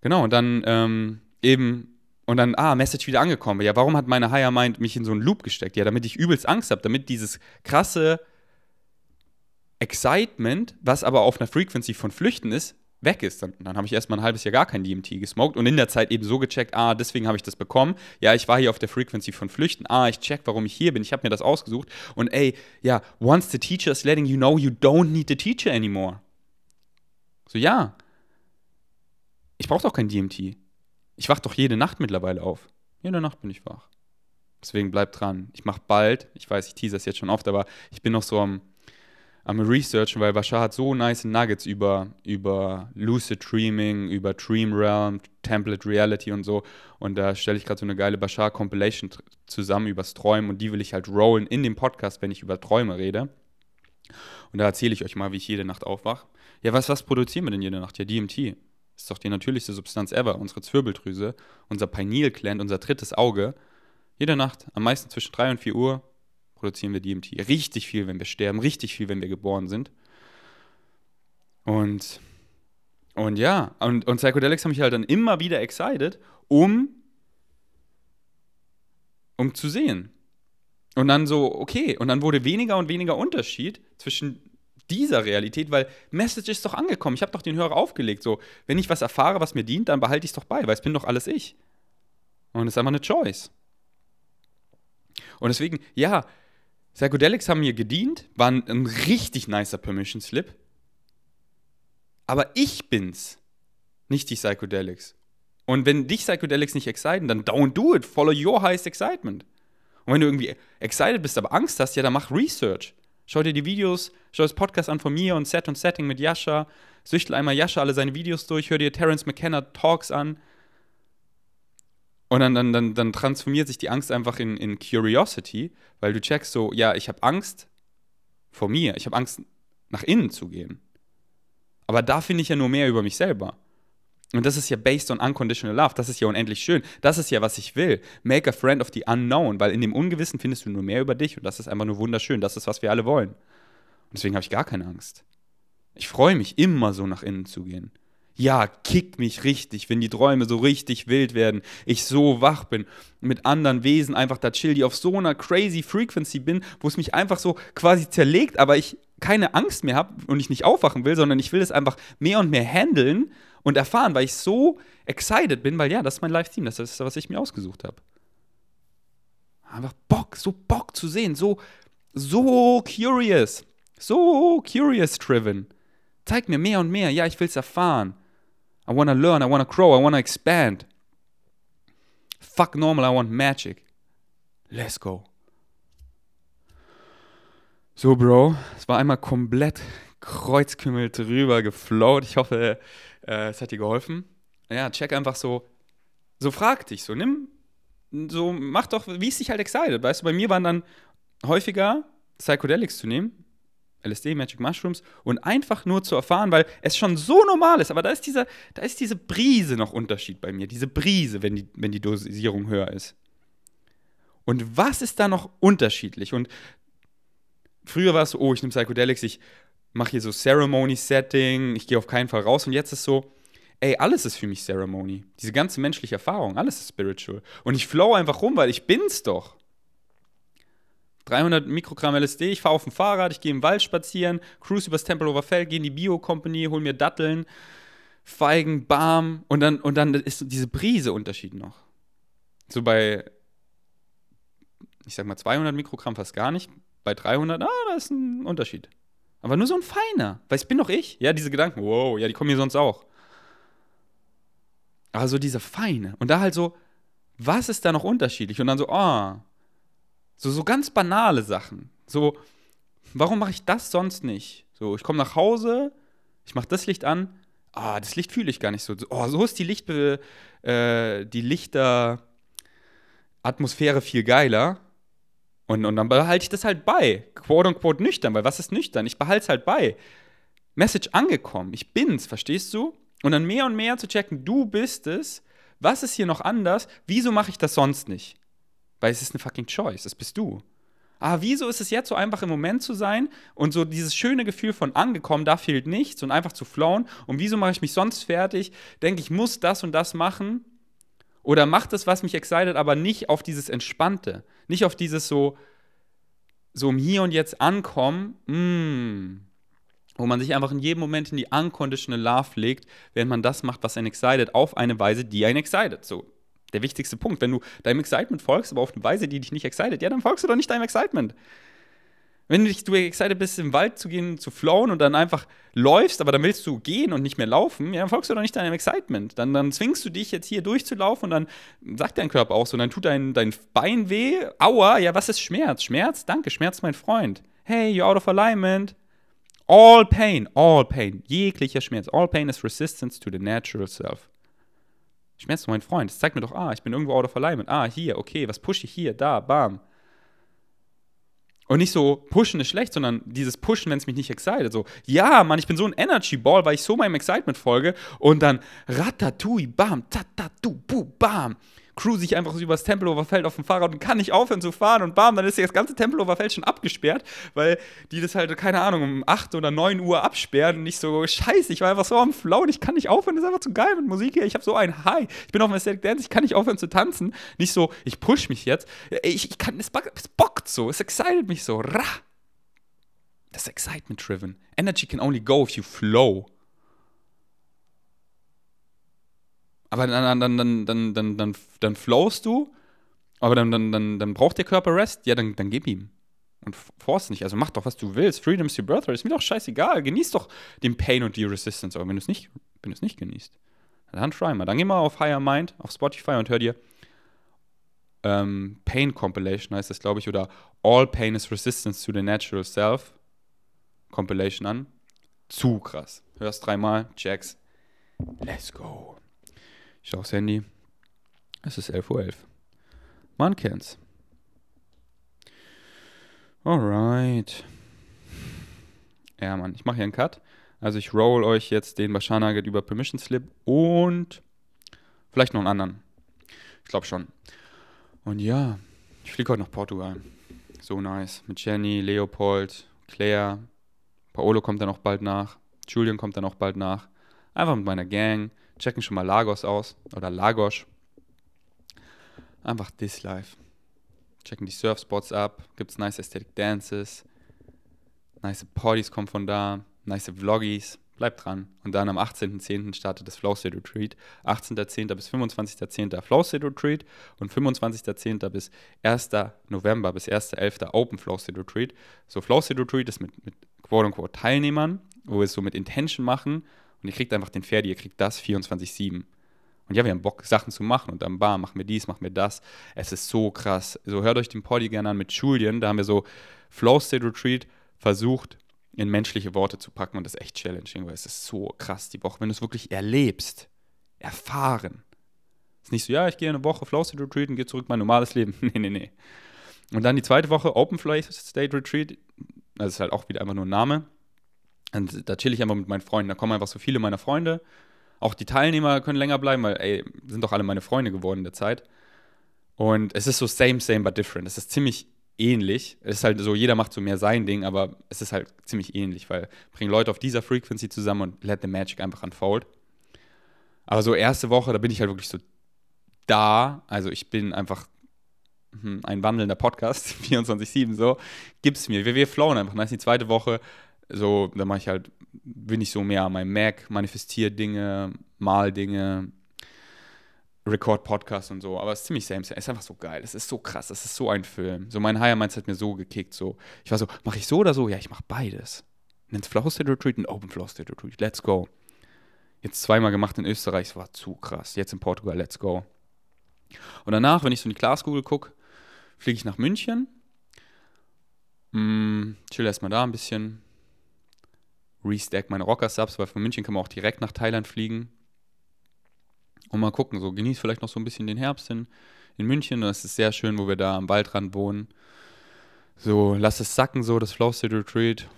Genau, und dann ähm, eben, und dann, ah, Message wieder angekommen. Ja, warum hat meine Higher Mind mich in so einen Loop gesteckt? Ja, damit ich übelst Angst habe, damit dieses krasse Excitement, was aber auf einer Frequency von Flüchten ist, weg ist. Dann, dann habe ich erstmal ein halbes Jahr gar kein DMT gesmoked und in der Zeit eben so gecheckt, ah, deswegen habe ich das bekommen. Ja, ich war hier auf der Frequency von Flüchten. Ah, ich check, warum ich hier bin. Ich habe mir das ausgesucht. Und ey, ja, once the teacher is letting you know you don't need the teacher anymore. So, ja. Ich brauche doch kein DMT. Ich wach doch jede Nacht mittlerweile auf. Jede Nacht bin ich wach. Deswegen bleibt dran. Ich mache bald, ich weiß, ich tease das jetzt schon oft, aber ich bin noch so am am Researchen, weil Bashar hat so nice Nuggets über, über Lucid Dreaming, über Dream Realm, Template Reality und so. Und da stelle ich gerade so eine geile Bashar Compilation zusammen übers Träumen und die will ich halt rollen in dem Podcast, wenn ich über Träume rede. Und da erzähle ich euch mal, wie ich jede Nacht aufwache. Ja, was, was produzieren wir denn jede Nacht? Ja, DMT. Ist doch die natürlichste Substanz ever, unsere Zwirbeldrüse, unser Pineal Gland, unser drittes Auge. Jede Nacht, am meisten zwischen 3 und 4 Uhr, produzieren wir DMT. Richtig viel, wenn wir sterben, richtig viel, wenn wir geboren sind. Und, und ja, und, und Psychedelics haben mich halt dann immer wieder excited, um, um zu sehen. Und dann so, okay, und dann wurde weniger und weniger Unterschied zwischen dieser Realität, weil Message ist doch angekommen. Ich habe doch den Hörer aufgelegt. So, wenn ich was erfahre, was mir dient, dann behalte ich es doch bei, weil es bin doch alles ich. Und es ist einfach eine Choice. Und deswegen, ja, Psychedelics haben mir gedient, waren ein richtig nicer Permission Slip. Aber ich bin's, nicht die Psychedelics. Und wenn dich Psychedelics nicht exciten, dann don't do it. Follow your highest excitement. Und wenn du irgendwie excited bist, aber Angst hast, ja, dann mach Research. Schau dir die Videos, schau das Podcast an von mir und Set und Setting mit Yasha. Süchtel einmal Yasha alle seine Videos durch, hör dir Terence McKenna Talks an. Und dann, dann, dann, dann transformiert sich die Angst einfach in, in Curiosity, weil du checkst so, ja, ich habe Angst vor mir, ich habe Angst, nach innen zu gehen. Aber da finde ich ja nur mehr über mich selber. Und das ist ja based on unconditional love. Das ist ja unendlich schön. Das ist ja, was ich will. Make a friend of the unknown, weil in dem Ungewissen findest du nur mehr über dich und das ist einfach nur wunderschön. Das ist, was wir alle wollen. Und deswegen habe ich gar keine Angst. Ich freue mich immer so nach innen zu gehen ja, kick mich richtig, wenn die Träume so richtig wild werden, ich so wach bin, mit anderen Wesen einfach da chill, die auf so einer crazy Frequency bin, wo es mich einfach so quasi zerlegt, aber ich keine Angst mehr habe und ich nicht aufwachen will, sondern ich will es einfach mehr und mehr handeln und erfahren, weil ich so excited bin, weil ja, das ist mein Live-Team, das ist das, was ich mir ausgesucht habe. Einfach Bock, so Bock zu sehen, so, so curious, so curious driven. Zeig mir mehr und mehr, ja, ich will es erfahren. I wanna learn, I wanna grow, I wanna expand. Fuck normal, I want magic. Let's go. So, Bro, es war einmal komplett kreuzkümmel drüber geflowt. Ich hoffe, äh, es hat dir geholfen. Ja, check einfach so, so frag dich, so nimm, so mach doch, wie es dich halt excited. Weißt du, bei mir waren dann häufiger Psychedelics zu nehmen, LSD, Magic Mushrooms und einfach nur zu erfahren, weil es schon so normal ist, aber da ist dieser, da ist diese Brise noch Unterschied bei mir, diese Brise, wenn die, wenn die Dosierung höher ist. Und was ist da noch unterschiedlich? Und früher war es so, oh, ich nehme Psychedelics, ich mache hier so Ceremony-Setting, ich gehe auf keinen Fall raus. Und jetzt ist so, ey, alles ist für mich Ceremony. Diese ganze menschliche Erfahrung, alles ist spiritual. Und ich flow einfach rum, weil ich bin's doch. 300 Mikrogramm LSD, ich fahre auf dem Fahrrad, ich gehe im Wald spazieren, cruise übers Tempelhofer Feld, gehe in die Bio-Company, hol mir Datteln, Feigen, Barm und dann, und dann ist diese Brise Unterschied noch. So bei, ich sag mal 200 Mikrogramm fast gar nicht, bei 300, ah, da ist ein Unterschied. Aber nur so ein feiner. Weil es bin doch ich. Ja, diese Gedanken, wow, ja, die kommen hier sonst auch. Aber so diese feine. Und da halt so, was ist da noch unterschiedlich? Und dann so, ah, oh, so, so ganz banale Sachen. So, warum mache ich das sonst nicht? So, ich komme nach Hause, ich mache das Licht an, ah, das Licht fühle ich gar nicht so. Oh, so ist die Licht, äh, die Lichteratmosphäre viel geiler. Und, und dann behalte ich das halt bei. Quote unquote nüchtern, weil was ist nüchtern? Ich behalte es halt bei. Message angekommen. Ich bin's, verstehst du? Und dann mehr und mehr zu checken, du bist es. Was ist hier noch anders? Wieso mache ich das sonst nicht? Weil es ist eine fucking Choice. Das bist du. Ah, wieso ist es jetzt so einfach im Moment zu sein und so dieses schöne Gefühl von angekommen, da fehlt nichts und einfach zu flowen? Und wieso mache ich mich sonst fertig? Denke ich, muss das und das machen? Oder macht das, was mich excited, aber nicht auf dieses Entspannte. Nicht auf dieses so, so im Hier und Jetzt ankommen, mm, wo man sich einfach in jedem Moment in die unconditional Love legt, während man das macht, was einen excited, auf eine Weise, die einen excited. So, der wichtigste Punkt. Wenn du deinem Excitement folgst, aber auf eine Weise, die dich nicht excited, ja, dann folgst du doch nicht deinem Excitement. Wenn du, dich, du excited bist, im Wald zu gehen, zu flowen und dann einfach läufst, aber dann willst du gehen und nicht mehr laufen, ja, dann folgst du doch nicht deinem Excitement. Dann, dann zwingst du dich jetzt hier durchzulaufen und dann sagt dein Körper auch so, dann tut dein, dein Bein weh. Aua, ja, was ist Schmerz? Schmerz? Danke, Schmerz, mein Freund. Hey, you're out of alignment. All pain, all pain, jeglicher Schmerz. All pain is resistance to the natural self. Schmerz, mein Freund, das zeigt mir doch, ah, ich bin irgendwo out of alignment. Ah, hier, okay, was pushe ich hier, da, bam. Und nicht so, pushen ist schlecht, sondern dieses Pushen, wenn es mich nicht excited. So, ja, Mann, ich bin so ein Energy Ball, weil ich so meinem Excitement folge. Und dann ratatui, bam, tatatu, bu, bam cruise ich einfach so übers Tempelhofer Feld auf dem Fahrrad und kann nicht aufhören zu fahren und bam, dann ist das ganze Tempelhofer Feld schon abgesperrt, weil die das halt, keine Ahnung, um 8 oder 9 Uhr absperren und nicht so, scheiße, ich war einfach so am Flow und ich kann nicht aufhören, das ist einfach zu geil mit Musik hier, ich habe so ein High, ich bin auf dem Aesthetic Dance, ich kann nicht aufhören zu tanzen, nicht so, ich push mich jetzt, ich, ich kann, es, bockt so, es excited mich so, rah. Das ist Excitement-driven. Energy can only go if you flow. Aber dann, dann, dann, dann, dann, dann, dann flowst du, aber dann, dann, dann, dann braucht der Körper Rest, ja, dann, dann gib ihm. Und force nicht. Also mach doch, was du willst. Freedom's your birthright. Ist mir doch scheißegal. Genieß doch den Pain und die Resistance. Aber wenn du es nicht, wenn du es nicht genießt, dann try mal. Dann geh mal auf Higher Mind, auf Spotify und hör dir ähm, Pain Compilation heißt das, glaube ich, oder All Pain is Resistance to the Natural Self Compilation an. Zu krass. Hörst dreimal, checks. Let's go. Ich schaue aufs Handy. Es ist 11.11 Uhr. .11. Man kennt's. Alright. Ja, Mann, ich mache hier einen Cut. Also ich roll euch jetzt den Bashar über Permission Slip und vielleicht noch einen anderen. Ich glaube schon. Und ja, ich fliege heute nach Portugal. So nice. Mit Jenny, Leopold, Claire. Paolo kommt dann auch bald nach. Julian kommt dann auch bald nach. Einfach mit meiner Gang checken schon mal Lagos aus oder Lagos. Einfach this life. Checken die Surfspots ab, gibt's nice Aesthetic Dances, nice Partys kommen von da, nice Vloggies, bleibt dran. Und dann am 18.10. startet das Flow State Retreat. 18.10. bis 25.10. Flow State Retreat und 25.10. bis 1. November bis 1.11. Open Flow State Retreat. So Flow State Retreat ist mit, mit quote-unquote Teilnehmern, wo wir es so mit Intention machen und ihr kriegt einfach den Pferd, ihr kriegt das 24-7. Und ja, wir haben Bock, Sachen zu machen. Und am Bar machen wir dies, machen wir das. Es ist so krass. So, hört euch den Poddy gerne an mit Julian. Da haben wir so Flow State Retreat versucht, in menschliche Worte zu packen. Und das ist echt challenging, weil es ist so krass die Woche. Wenn du es wirklich erlebst, erfahren. Es ist nicht so, ja, ich gehe eine Woche Flow State Retreat und gehe zurück in mein normales Leben. nee, nee, nee. Und dann die zweite Woche Open Flow State Retreat. Das ist halt auch wieder einfach nur ein Name. Und da chill ich einfach mit meinen Freunden. Da kommen einfach so viele meiner Freunde. Auch die Teilnehmer können länger bleiben, weil, ey, sind doch alle meine Freunde geworden in der Zeit. Und es ist so same, same, but different. Es ist ziemlich ähnlich. Es ist halt so, jeder macht so mehr sein Ding, aber es ist halt ziemlich ähnlich, weil bringen Leute auf dieser Frequency zusammen und let the magic einfach unfold. Aber so erste Woche, da bin ich halt wirklich so da. Also ich bin einfach hm, ein wandelnder Podcast, 24-7 so. Gib's mir. Wir, wir flowen einfach. Dann ist die zweite Woche, so, da mache ich halt, bin ich so mehr an meinem Mac, manifestiere Dinge, mal Dinge, Record Podcast und so, aber es ist ziemlich same, same. Es ist einfach so geil. Es ist so krass. Es ist so ein Film. So mein Higher Minds hat mir so gekickt. So. Ich war so, mache ich so oder so? Ja, ich mache beides. Nennt Flow State Retreat und Open Flow State Retreat. Let's go. Jetzt zweimal gemacht in Österreich, es war zu krass. Jetzt in Portugal, let's go. Und danach, wenn ich so in die Glaskugel gucke, fliege ich nach München. Mm, chill erstmal da ein bisschen. Restack meine Rocker-Subs, weil von München kann man auch direkt nach Thailand fliegen. Und mal gucken, so genieß vielleicht noch so ein bisschen den Herbst in, in München. Das ist sehr schön, wo wir da am Waldrand wohnen. So, lass es sacken, so, das Flow City Retreat.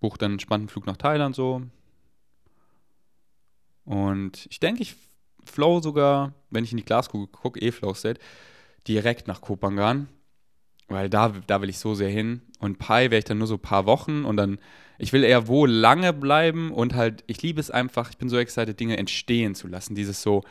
Buch dann einen spannenden Flug nach Thailand, so. Und ich denke, ich flow sogar, wenn ich in die Glaskugel gucke, eh Flow State, direkt nach Kopangan. Weil da, da will ich so sehr hin. Und Pi wäre ich dann nur so ein paar Wochen und dann ich will eher wo lange bleiben und halt, ich liebe es einfach, ich bin so excited, Dinge entstehen zu lassen. Dieses so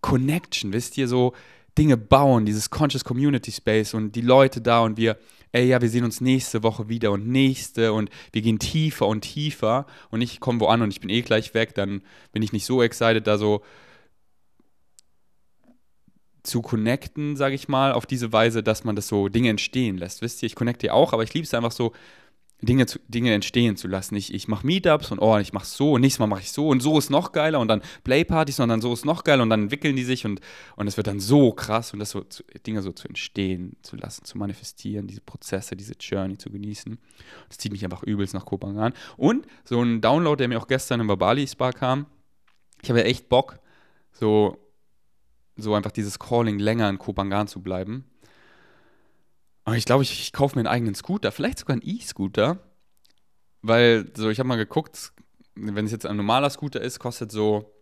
Connection, wisst ihr, so Dinge bauen, dieses Conscious Community Space und die Leute da und wir, ey, ja, wir sehen uns nächste Woche wieder und nächste und wir gehen tiefer und tiefer und ich komme wo an und ich bin eh gleich weg, dann bin ich nicht so excited, da so zu connecten, sage ich mal, auf diese Weise, dass man das so Dinge entstehen lässt. Wisst ihr, ich connecte ja auch, aber ich liebe es einfach so, Dinge, zu, Dinge entstehen zu lassen. Ich, ich mache Meetups und oh, ich mache so und nächstes Mal mache ich so und so ist noch geiler und dann Playpartys und dann so ist noch geiler und dann entwickeln die sich und, und es wird dann so krass und das so zu, Dinge so zu entstehen zu lassen, zu manifestieren, diese Prozesse, diese Journey zu genießen. Das zieht mich einfach übelst nach Kopangan. Und so ein Download, der mir auch gestern im Babali Spa kam, ich habe ja echt Bock, so, so einfach dieses Calling länger in Kopangan zu bleiben aber ich glaube, ich, ich kaufe mir einen eigenen Scooter, vielleicht sogar einen E-Scooter. Weil, so, ich habe mal geguckt, wenn es jetzt ein normaler Scooter ist, kostet so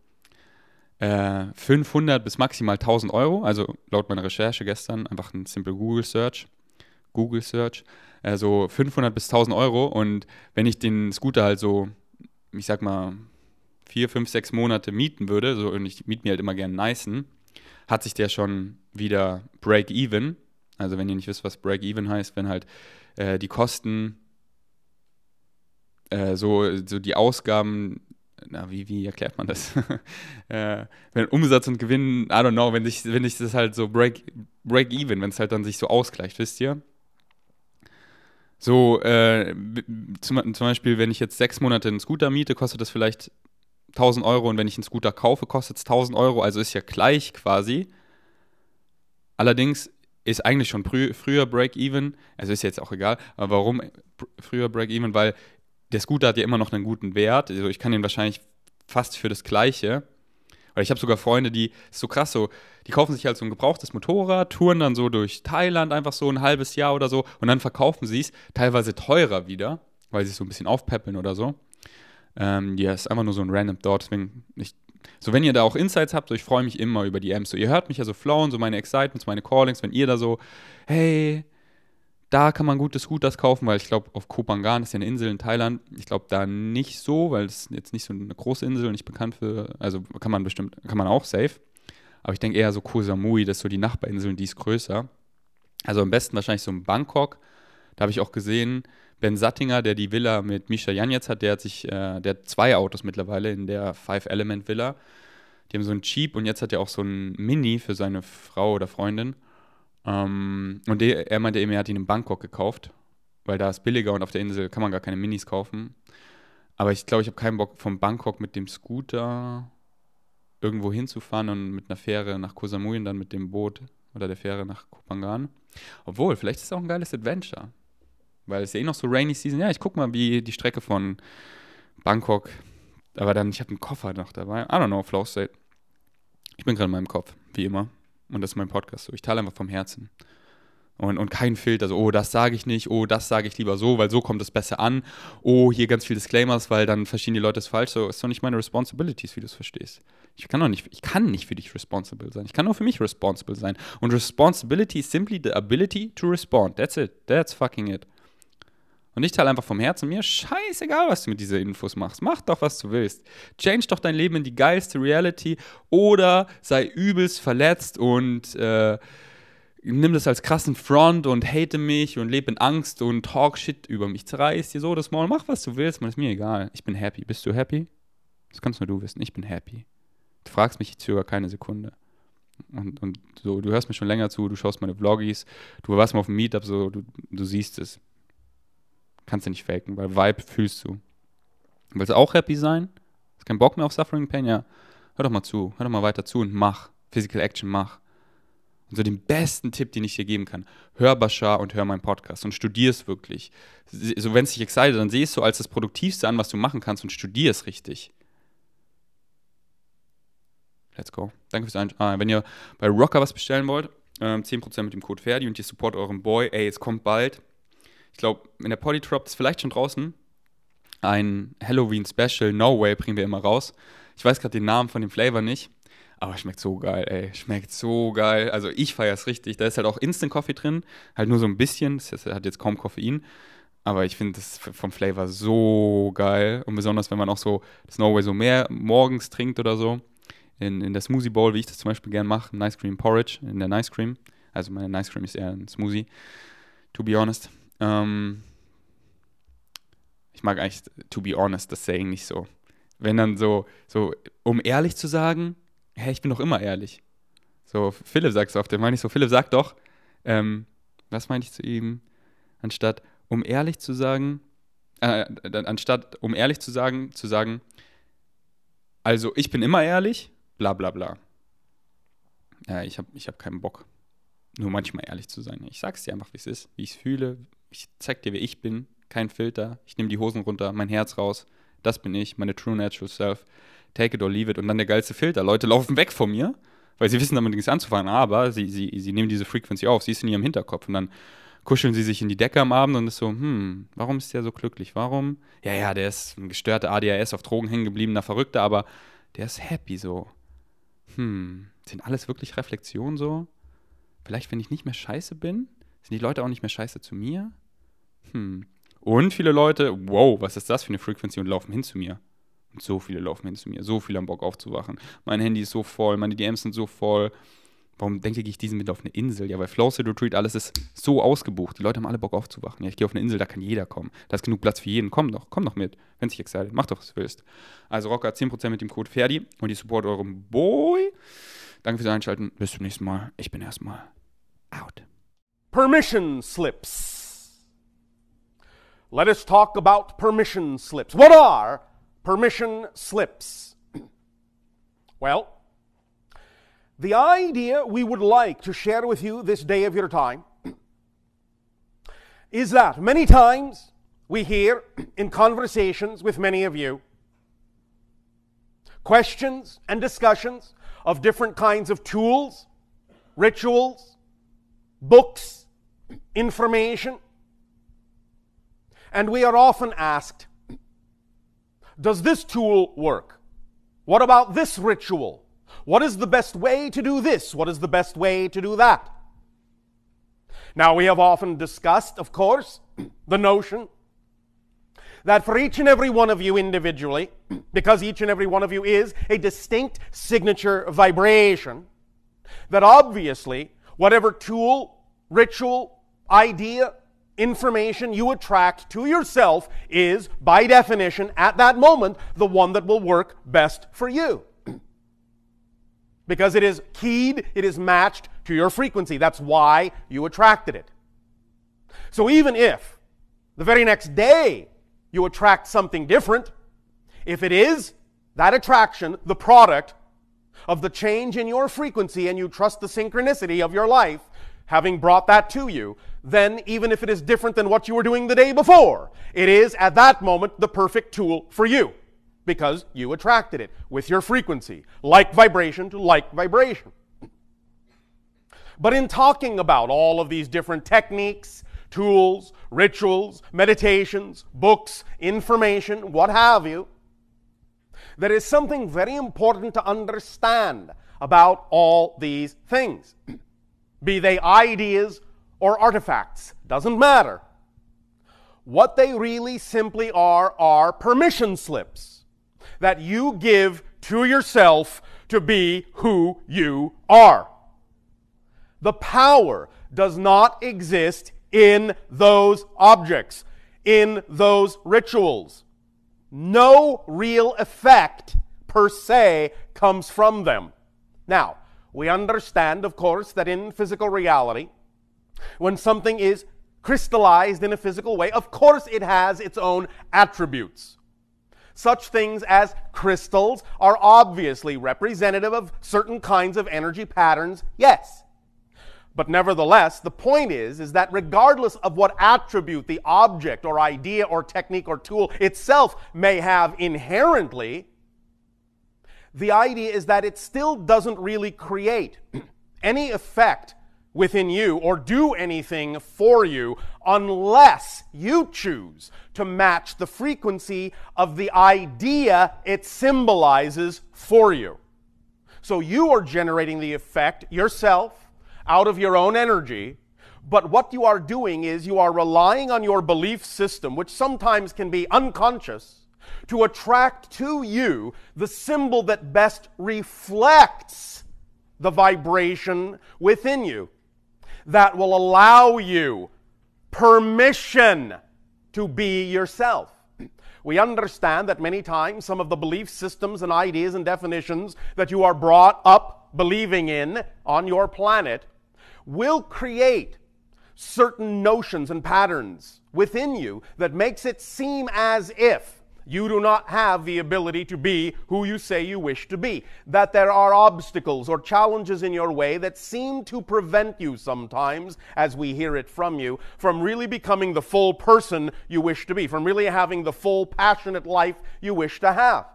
äh, 500 bis maximal 1000 Euro. Also laut meiner Recherche gestern, einfach ein simple Google Search. Google Search. Äh, so 500 bis 1000 Euro. Und wenn ich den Scooter halt so, ich sag mal, vier, fünf, sechs Monate mieten würde, so, und ich miete mir halt immer gerne Nicen, hat sich der schon wieder Break-Even. Also wenn ihr nicht wisst, was Break-Even heißt, wenn halt äh, die Kosten, äh, so, so die Ausgaben, na, wie, wie erklärt man das? äh, wenn Umsatz und Gewinn, I don't know, wenn ich, wenn ich das halt so Break, Break-Even, wenn es halt dann sich so ausgleicht, wisst ihr? So, äh, zum, zum Beispiel, wenn ich jetzt sechs Monate einen Scooter miete, kostet das vielleicht 1000 Euro und wenn ich einen Scooter kaufe, kostet es 1000 Euro, also ist ja gleich quasi. Allerdings ist eigentlich schon früher Break-Even. Also ist jetzt auch egal. Aber warum früher Break-Even? Weil der Scooter hat ja immer noch einen guten Wert. Also ich kann den wahrscheinlich fast für das Gleiche. Weil ich habe sogar Freunde, die, ist so krass so, die kaufen sich halt so ein gebrauchtes Motorrad, touren dann so durch Thailand einfach so ein halbes Jahr oder so und dann verkaufen sie es teilweise teurer wieder, weil sie es so ein bisschen aufpäppeln oder so. Ähm, ja, ist einfach nur so ein random Dort, deswegen, ich so, wenn ihr da auch Insights habt, so, ich freue mich immer über die M's. So, ihr hört mich ja so flowen, so meine Excitements, meine Callings, wenn ihr da so, hey, da kann man gute Scooters kaufen, weil ich glaube, auf Kopangan ist ja eine Insel in Thailand. Ich glaube da nicht so, weil es jetzt nicht so eine große Insel und nicht bekannt für, also kann man bestimmt, kann man auch safe. Aber ich denke eher so Koh Samui, das ist so die Nachbarinsel, die ist größer. Also am besten wahrscheinlich so in Bangkok Da habe ich auch gesehen, Ben Sattinger, der die Villa mit Misha Janetz hat, der hat sich, äh, der hat zwei Autos mittlerweile in der Five-Element-Villa. Die haben so einen Jeep und jetzt hat er auch so einen Mini für seine Frau oder Freundin. Ähm, und der, er meinte eben, er hat ihn in Bangkok gekauft, weil da ist billiger und auf der Insel kann man gar keine Minis kaufen. Aber ich glaube, ich habe keinen Bock, von Bangkok mit dem Scooter irgendwo hinzufahren und mit einer Fähre nach Koh Samui und dann mit dem Boot oder der Fähre nach Kopangan. Obwohl, vielleicht ist es auch ein geiles Adventure. Weil es ja eh noch so Rainy Season. Ja, ich guck mal, wie die Strecke von Bangkok. Aber dann, ich habe einen Koffer noch dabei. I don't know, Flow State. Ich bin gerade in meinem Kopf, wie immer. Und das ist mein Podcast so. Ich teile einfach vom Herzen. Und, und kein Filter, so, oh, das sage ich nicht, oh, das sage ich lieber so, weil so kommt es besser an. Oh, hier ganz viele Disclaimers, weil dann verstehen die Leute es falsch. So, ist doch nicht meine Responsibilities, wie du es verstehst. Ich kann doch nicht, ich kann nicht für dich responsible sein. Ich kann nur für mich responsible sein. Und responsibility is simply the ability to respond. That's it. That's fucking it. Und ich teile einfach vom Herzen mir, scheißegal, was du mit dieser Infos machst. Mach doch, was du willst. Change doch dein Leben in die geilste Reality oder sei übelst verletzt und äh, nimm das als krassen Front und hate mich und lebe in Angst und talk shit über mich. Zerreiß dir so das Maul, mach, was du willst, man ist mir egal. Ich bin happy. Bist du happy? Das kannst nur du wissen. Ich bin happy. Du fragst mich, ich zögere keine Sekunde. Und, und so, du hörst mir schon länger zu, du schaust meine Vloggies, du warst mal auf dem Meetup, so, du, du siehst es. Kannst du nicht faken, weil Vibe fühlst du. Willst du auch happy sein? Hast keinen Bock mehr auf Suffering Pain? Ja. Hör doch mal zu. Hör doch mal weiter zu und mach. Physical Action, mach. Und so den besten Tipp, den ich dir geben kann. Hör Bashar und hör meinen Podcast und studier es wirklich. So, wenn es dich excited, dann siehst du als das Produktivste an, was du machen kannst und studier es richtig. Let's go. Danke fürs Einschalten. Ah, wenn ihr bei Rocker was bestellen wollt, ähm, 10% mit dem Code Ferdi und ihr support euren Boy. Ey, es kommt bald ich glaube, in der Polytrop ist vielleicht schon draußen ein Halloween-Special, No Way, bringen wir immer raus. Ich weiß gerade den Namen von dem Flavor nicht, aber schmeckt so geil, ey. Schmeckt so geil. Also ich feiere es richtig. Da ist halt auch Instant Coffee drin, halt nur so ein bisschen. Das hat jetzt kaum Koffein. Aber ich finde das vom Flavor so geil. Und besonders, wenn man auch so das No Way so mehr morgens trinkt oder so. In, in der Smoothie Bowl, wie ich das zum Beispiel gerne mache. Nice Cream Porridge in der Nice Cream. Also meine Nice Cream ist eher ein Smoothie, to be honest. Ähm, ich mag eigentlich, to be honest, das Saying nicht so. Wenn dann so, so, um ehrlich zu sagen, hä, ich bin doch immer ehrlich. So, Philipp sagt es oft, der meine ich so, Philipp sagt doch, ähm, was meine ich zu ihm? Anstatt, um ehrlich zu sagen, äh, anstatt, um ehrlich zu sagen, zu sagen, also ich bin immer ehrlich, bla bla bla. Ja, ich habe ich hab keinen Bock, nur manchmal ehrlich zu sein. Ich sag's dir einfach, wie es ist, wie ich es fühle, ich zeig dir, wer ich bin, kein Filter, ich nehme die Hosen runter, mein Herz raus, das bin ich, meine true natural self, take it or leave it und dann der geilste Filter. Leute laufen weg von mir, weil sie wissen damit nichts anzufangen, aber sie, sie, sie nehmen diese Frequency auf, sie ist in ihrem Hinterkopf und dann kuscheln sie sich in die Decke am Abend und ist so, hm, warum ist der so glücklich? Warum? Ja, ja, der ist ein gestörter ADHS auf Drogen hängen gebliebener Verrückter, aber der ist happy so. Hm, sind alles wirklich Reflexionen so? Vielleicht, wenn ich nicht mehr scheiße bin, sind die Leute auch nicht mehr scheiße zu mir? Hm. Und viele Leute, wow, was ist das für eine Frequency und laufen hin zu mir. Und so viele laufen hin zu mir, so viele haben Bock aufzuwachen. Mein Handy ist so voll, meine DMs sind so voll. Warum denke ich, ich diesen mit auf eine Insel? Ja, weil Flow State Retreat, alles ist so ausgebucht. Die Leute haben alle Bock aufzuwachen. Ja, ich gehe auf eine Insel, da kann jeder kommen. Da ist genug Platz für jeden. Komm doch, komm doch mit. Wenn sich excited, mach doch, was du willst. Also Rocker 10% mit dem Code Ferdi und die support eurem Boy. Danke fürs Einschalten. Bis zum nächsten Mal. Ich bin erstmal out. Permission slips. Let us talk about permission slips. What are permission slips? well, the idea we would like to share with you this day of your time is that many times we hear in conversations with many of you questions and discussions of different kinds of tools, rituals, books, information and we are often asked, does this tool work? What about this ritual? What is the best way to do this? What is the best way to do that? Now, we have often discussed, of course, the notion that for each and every one of you individually, because each and every one of you is a distinct signature vibration, that obviously, whatever tool, ritual, idea, information you attract to yourself is, by definition, at that moment, the one that will work best for you. because it is keyed, it is matched to your frequency. That's why you attracted it. So even if the very next day you attract something different, if it is that attraction, the product of the change in your frequency, and you trust the synchronicity of your life, having brought that to you, then even if it is different than what you were doing the day before, it is at that moment the perfect tool for you because you attracted it with your frequency, like vibration to like vibration. But in talking about all of these different techniques, tools, rituals, meditations, books, information, what have you, there is something very important to understand about all these things. Be they ideas or artifacts, doesn't matter. What they really simply are are permission slips that you give to yourself to be who you are. The power does not exist in those objects, in those rituals. No real effect per se comes from them. Now, we understand, of course, that in physical reality, when something is crystallized in a physical way, of course it has its own attributes. Such things as crystals are obviously representative of certain kinds of energy patterns, yes. But nevertheless, the point is, is that regardless of what attribute the object or idea or technique or tool itself may have inherently, the idea is that it still doesn't really create any effect within you or do anything for you unless you choose to match the frequency of the idea it symbolizes for you. So you are generating the effect yourself out of your own energy. But what you are doing is you are relying on your belief system, which sometimes can be unconscious, to attract to you the symbol that best reflects the vibration within you, that will allow you permission to be yourself. We understand that many times some of the belief systems and ideas and definitions that you are brought up believing in on your planet will create certain notions and patterns within you that makes it seem as if you do not have the ability to be who you say you wish to be. That there are obstacles or challenges in your way that seem to prevent you sometimes, as we hear it from you, from really becoming the full person you wish to be, from really having the full passionate life you wish to have.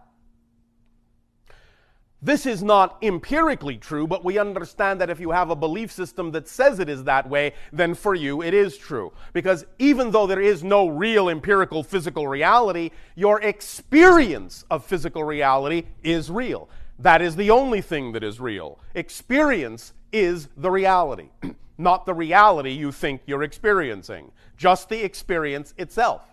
This is not empirically true, but we understand that if you have a belief system that says it is that way, then for you it is true. Because even though there is no real empirical physical reality, your experience of physical reality is real. That is the only thing that is real. Experience is the reality, not the reality you think you're experiencing, just the experience itself.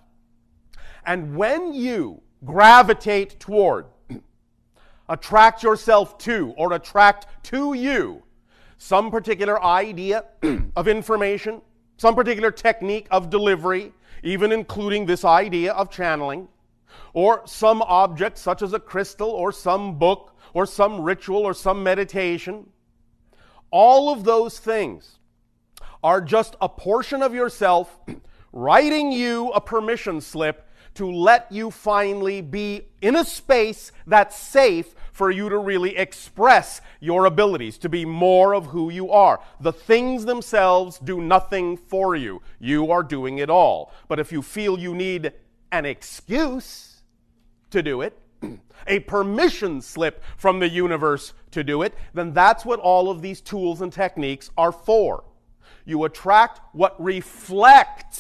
And when you gravitate toward attract yourself to or attract to you some particular idea of information, some particular technique of delivery, even including this idea of channeling, or some object such as a crystal or some book or some ritual or some meditation. All of those things are just a portion of yourself writing you a permission slip to let you finally be in a space that's safe for you to really express your abilities, to be more of who you are. The things themselves do nothing for you. You are doing it all. But if you feel you need an excuse to do it, a permission slip from the universe to do it, then that's what all of these tools and techniques are for. You attract what reflects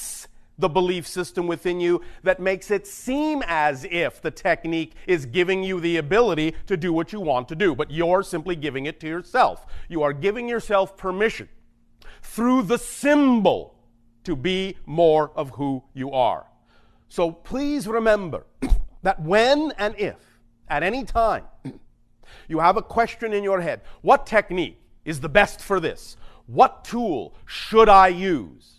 the belief system within you that makes it seem as if the technique is giving you the ability to do what you want to do, but you're simply giving it to yourself. You are giving yourself permission through the symbol to be more of who you are. So please remember that when and if, at any time, you have a question in your head what technique is the best for this? What tool should I use?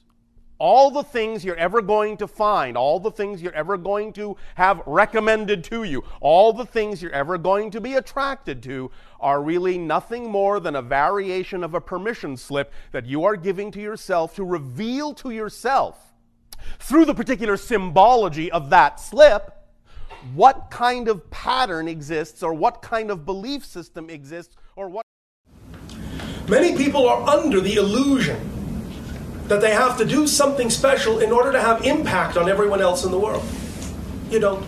All the things you're ever going to find, all the things you're ever going to have recommended to you, all the things you're ever going to be attracted to are really nothing more than a variation of a permission slip that you are giving to yourself to reveal to yourself, through the particular symbology of that slip, what kind of pattern exists or what kind of belief system exists or what. Many people are under the illusion that they have to do something special in order to have impact on everyone else in the world. You don't.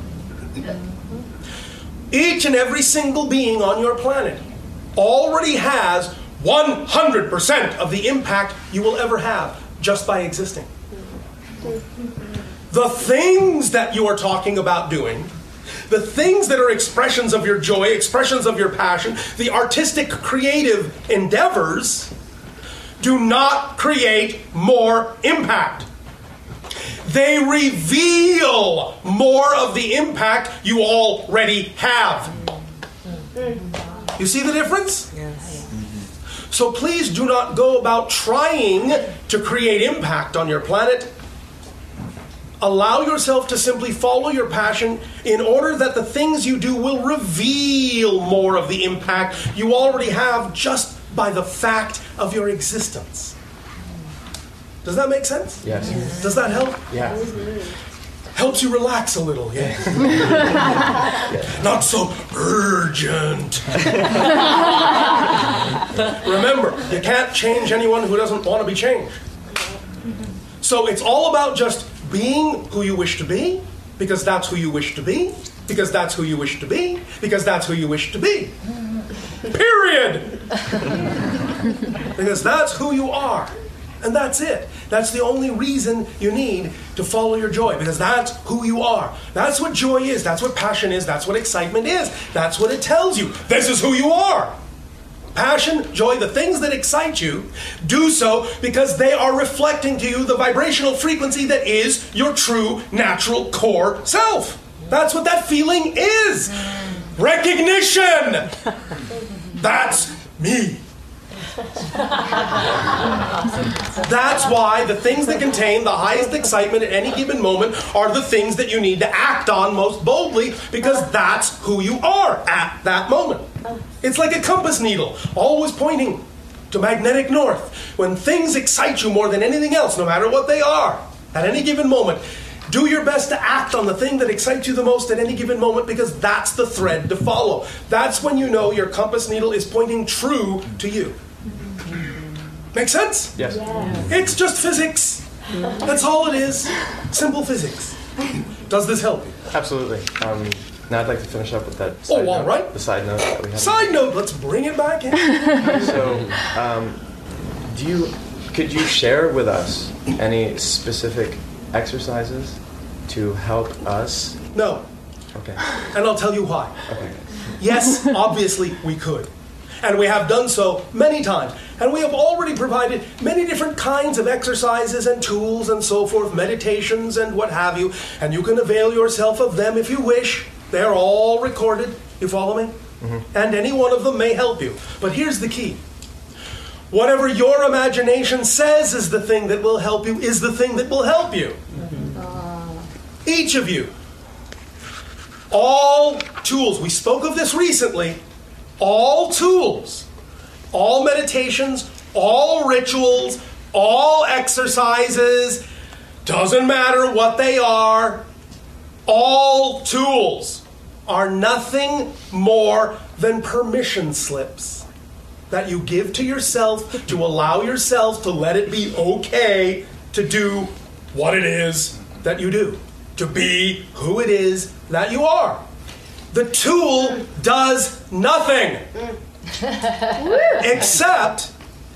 Each and every single being on your planet already has 100% of the impact you will ever have just by existing. The things that you are talking about doing, the things that are expressions of your joy, expressions of your passion, the artistic, creative endeavors, do not create more impact. They reveal more of the impact you already have. You see the difference? Yes. So please do not go about trying to create impact on your planet. Allow yourself to simply follow your passion in order that the things you do will reveal more of the impact you already have just by the fact of your existence. Does that make sense? Yes. yes. Does that help? Yeah. Helps you relax a little, yeah. Not so urgent. Remember, you can't change anyone who doesn't want to be changed. So it's all about just being who you wish to be, because that's who you wish to be, because that's who you wish to be, because that's who you wish to be. Period. because that's who you are. And that's it. That's the only reason you need to follow your joy because that's who you are. That's what joy is. That's what passion is. That's what excitement is. That's what it tells you. This is who you are. Passion, joy, the things that excite you, do so because they are reflecting to you the vibrational frequency that is your true natural core self. That's what that feeling is. Recognition. That's me. That's why the things that contain the highest excitement at any given moment are the things that you need to act on most boldly because that's who you are at that moment. It's like a compass needle, always pointing to magnetic north. When things excite you more than anything else, no matter what they are, at any given moment, do your best to act on the thing that excites you the most at any given moment because that's the thread to follow. That's when you know your compass needle is pointing true to you. Make sense? Yes. yes. It's just physics. That's all it is. Simple physics. Does this help you? Absolutely. Um, now I'd like to finish up with that. oh, all note, right. The side note that we have. Side note. Let's bring it back in. so, um, do you could you share with us any specific exercises to help us? No. Okay. And I'll tell you why. Okay. Yes, obviously we could. And we have done so many times. And we have already provided many different kinds of exercises and tools and so forth, meditations and what have you. And you can avail yourself of them if you wish. They're all recorded. You follow me? Mm-hmm. And any one of them may help you. But here's the key whatever your imagination says is the thing that will help you, is the thing that will help you. Each of you. All tools. We spoke of this recently. All tools, all meditations, all rituals, all exercises, doesn't matter what they are, all tools are nothing more than permission slips that you give to yourself to allow yourself to let it be okay to do what it is that you do, to be who it is that you are. The tool does nothing except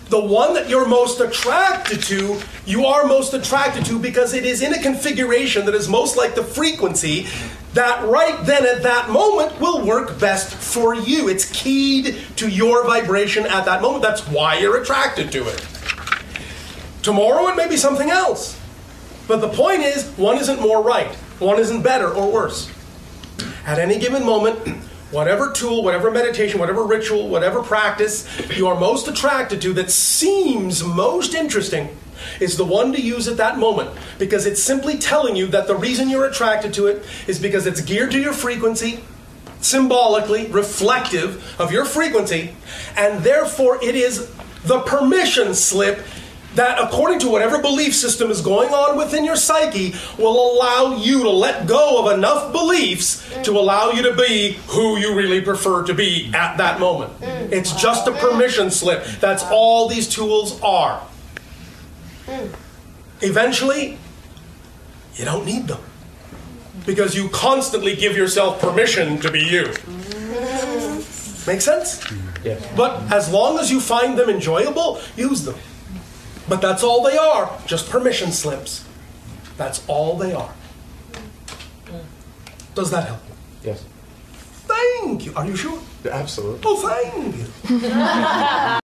the one that you're most attracted to, you are most attracted to because it is in a configuration that is most like the frequency that right then at that moment will work best for you. It's keyed to your vibration at that moment. That's why you're attracted to it. Tomorrow it may be something else. But the point is, one isn't more right, one isn't better or worse. At any given moment, whatever tool, whatever meditation, whatever ritual, whatever practice you are most attracted to that seems most interesting is the one to use at that moment because it's simply telling you that the reason you're attracted to it is because it's geared to your frequency, symbolically reflective of your frequency, and therefore it is the permission slip that, according to whatever belief system is going on within your psyche, will allow you to let go of enough beliefs to allow you to be who you really prefer to be at that moment. Mm. It's just a permission slip. That's all these tools are. Eventually, you don't need them because you constantly give yourself permission to be you. Make sense? Yes. But as long as you find them enjoyable, use them. But that's all they are, just permission slips. That's all they are. Does that help? Yes. Thank you. Are you sure? Absolutely. Oh, thank you.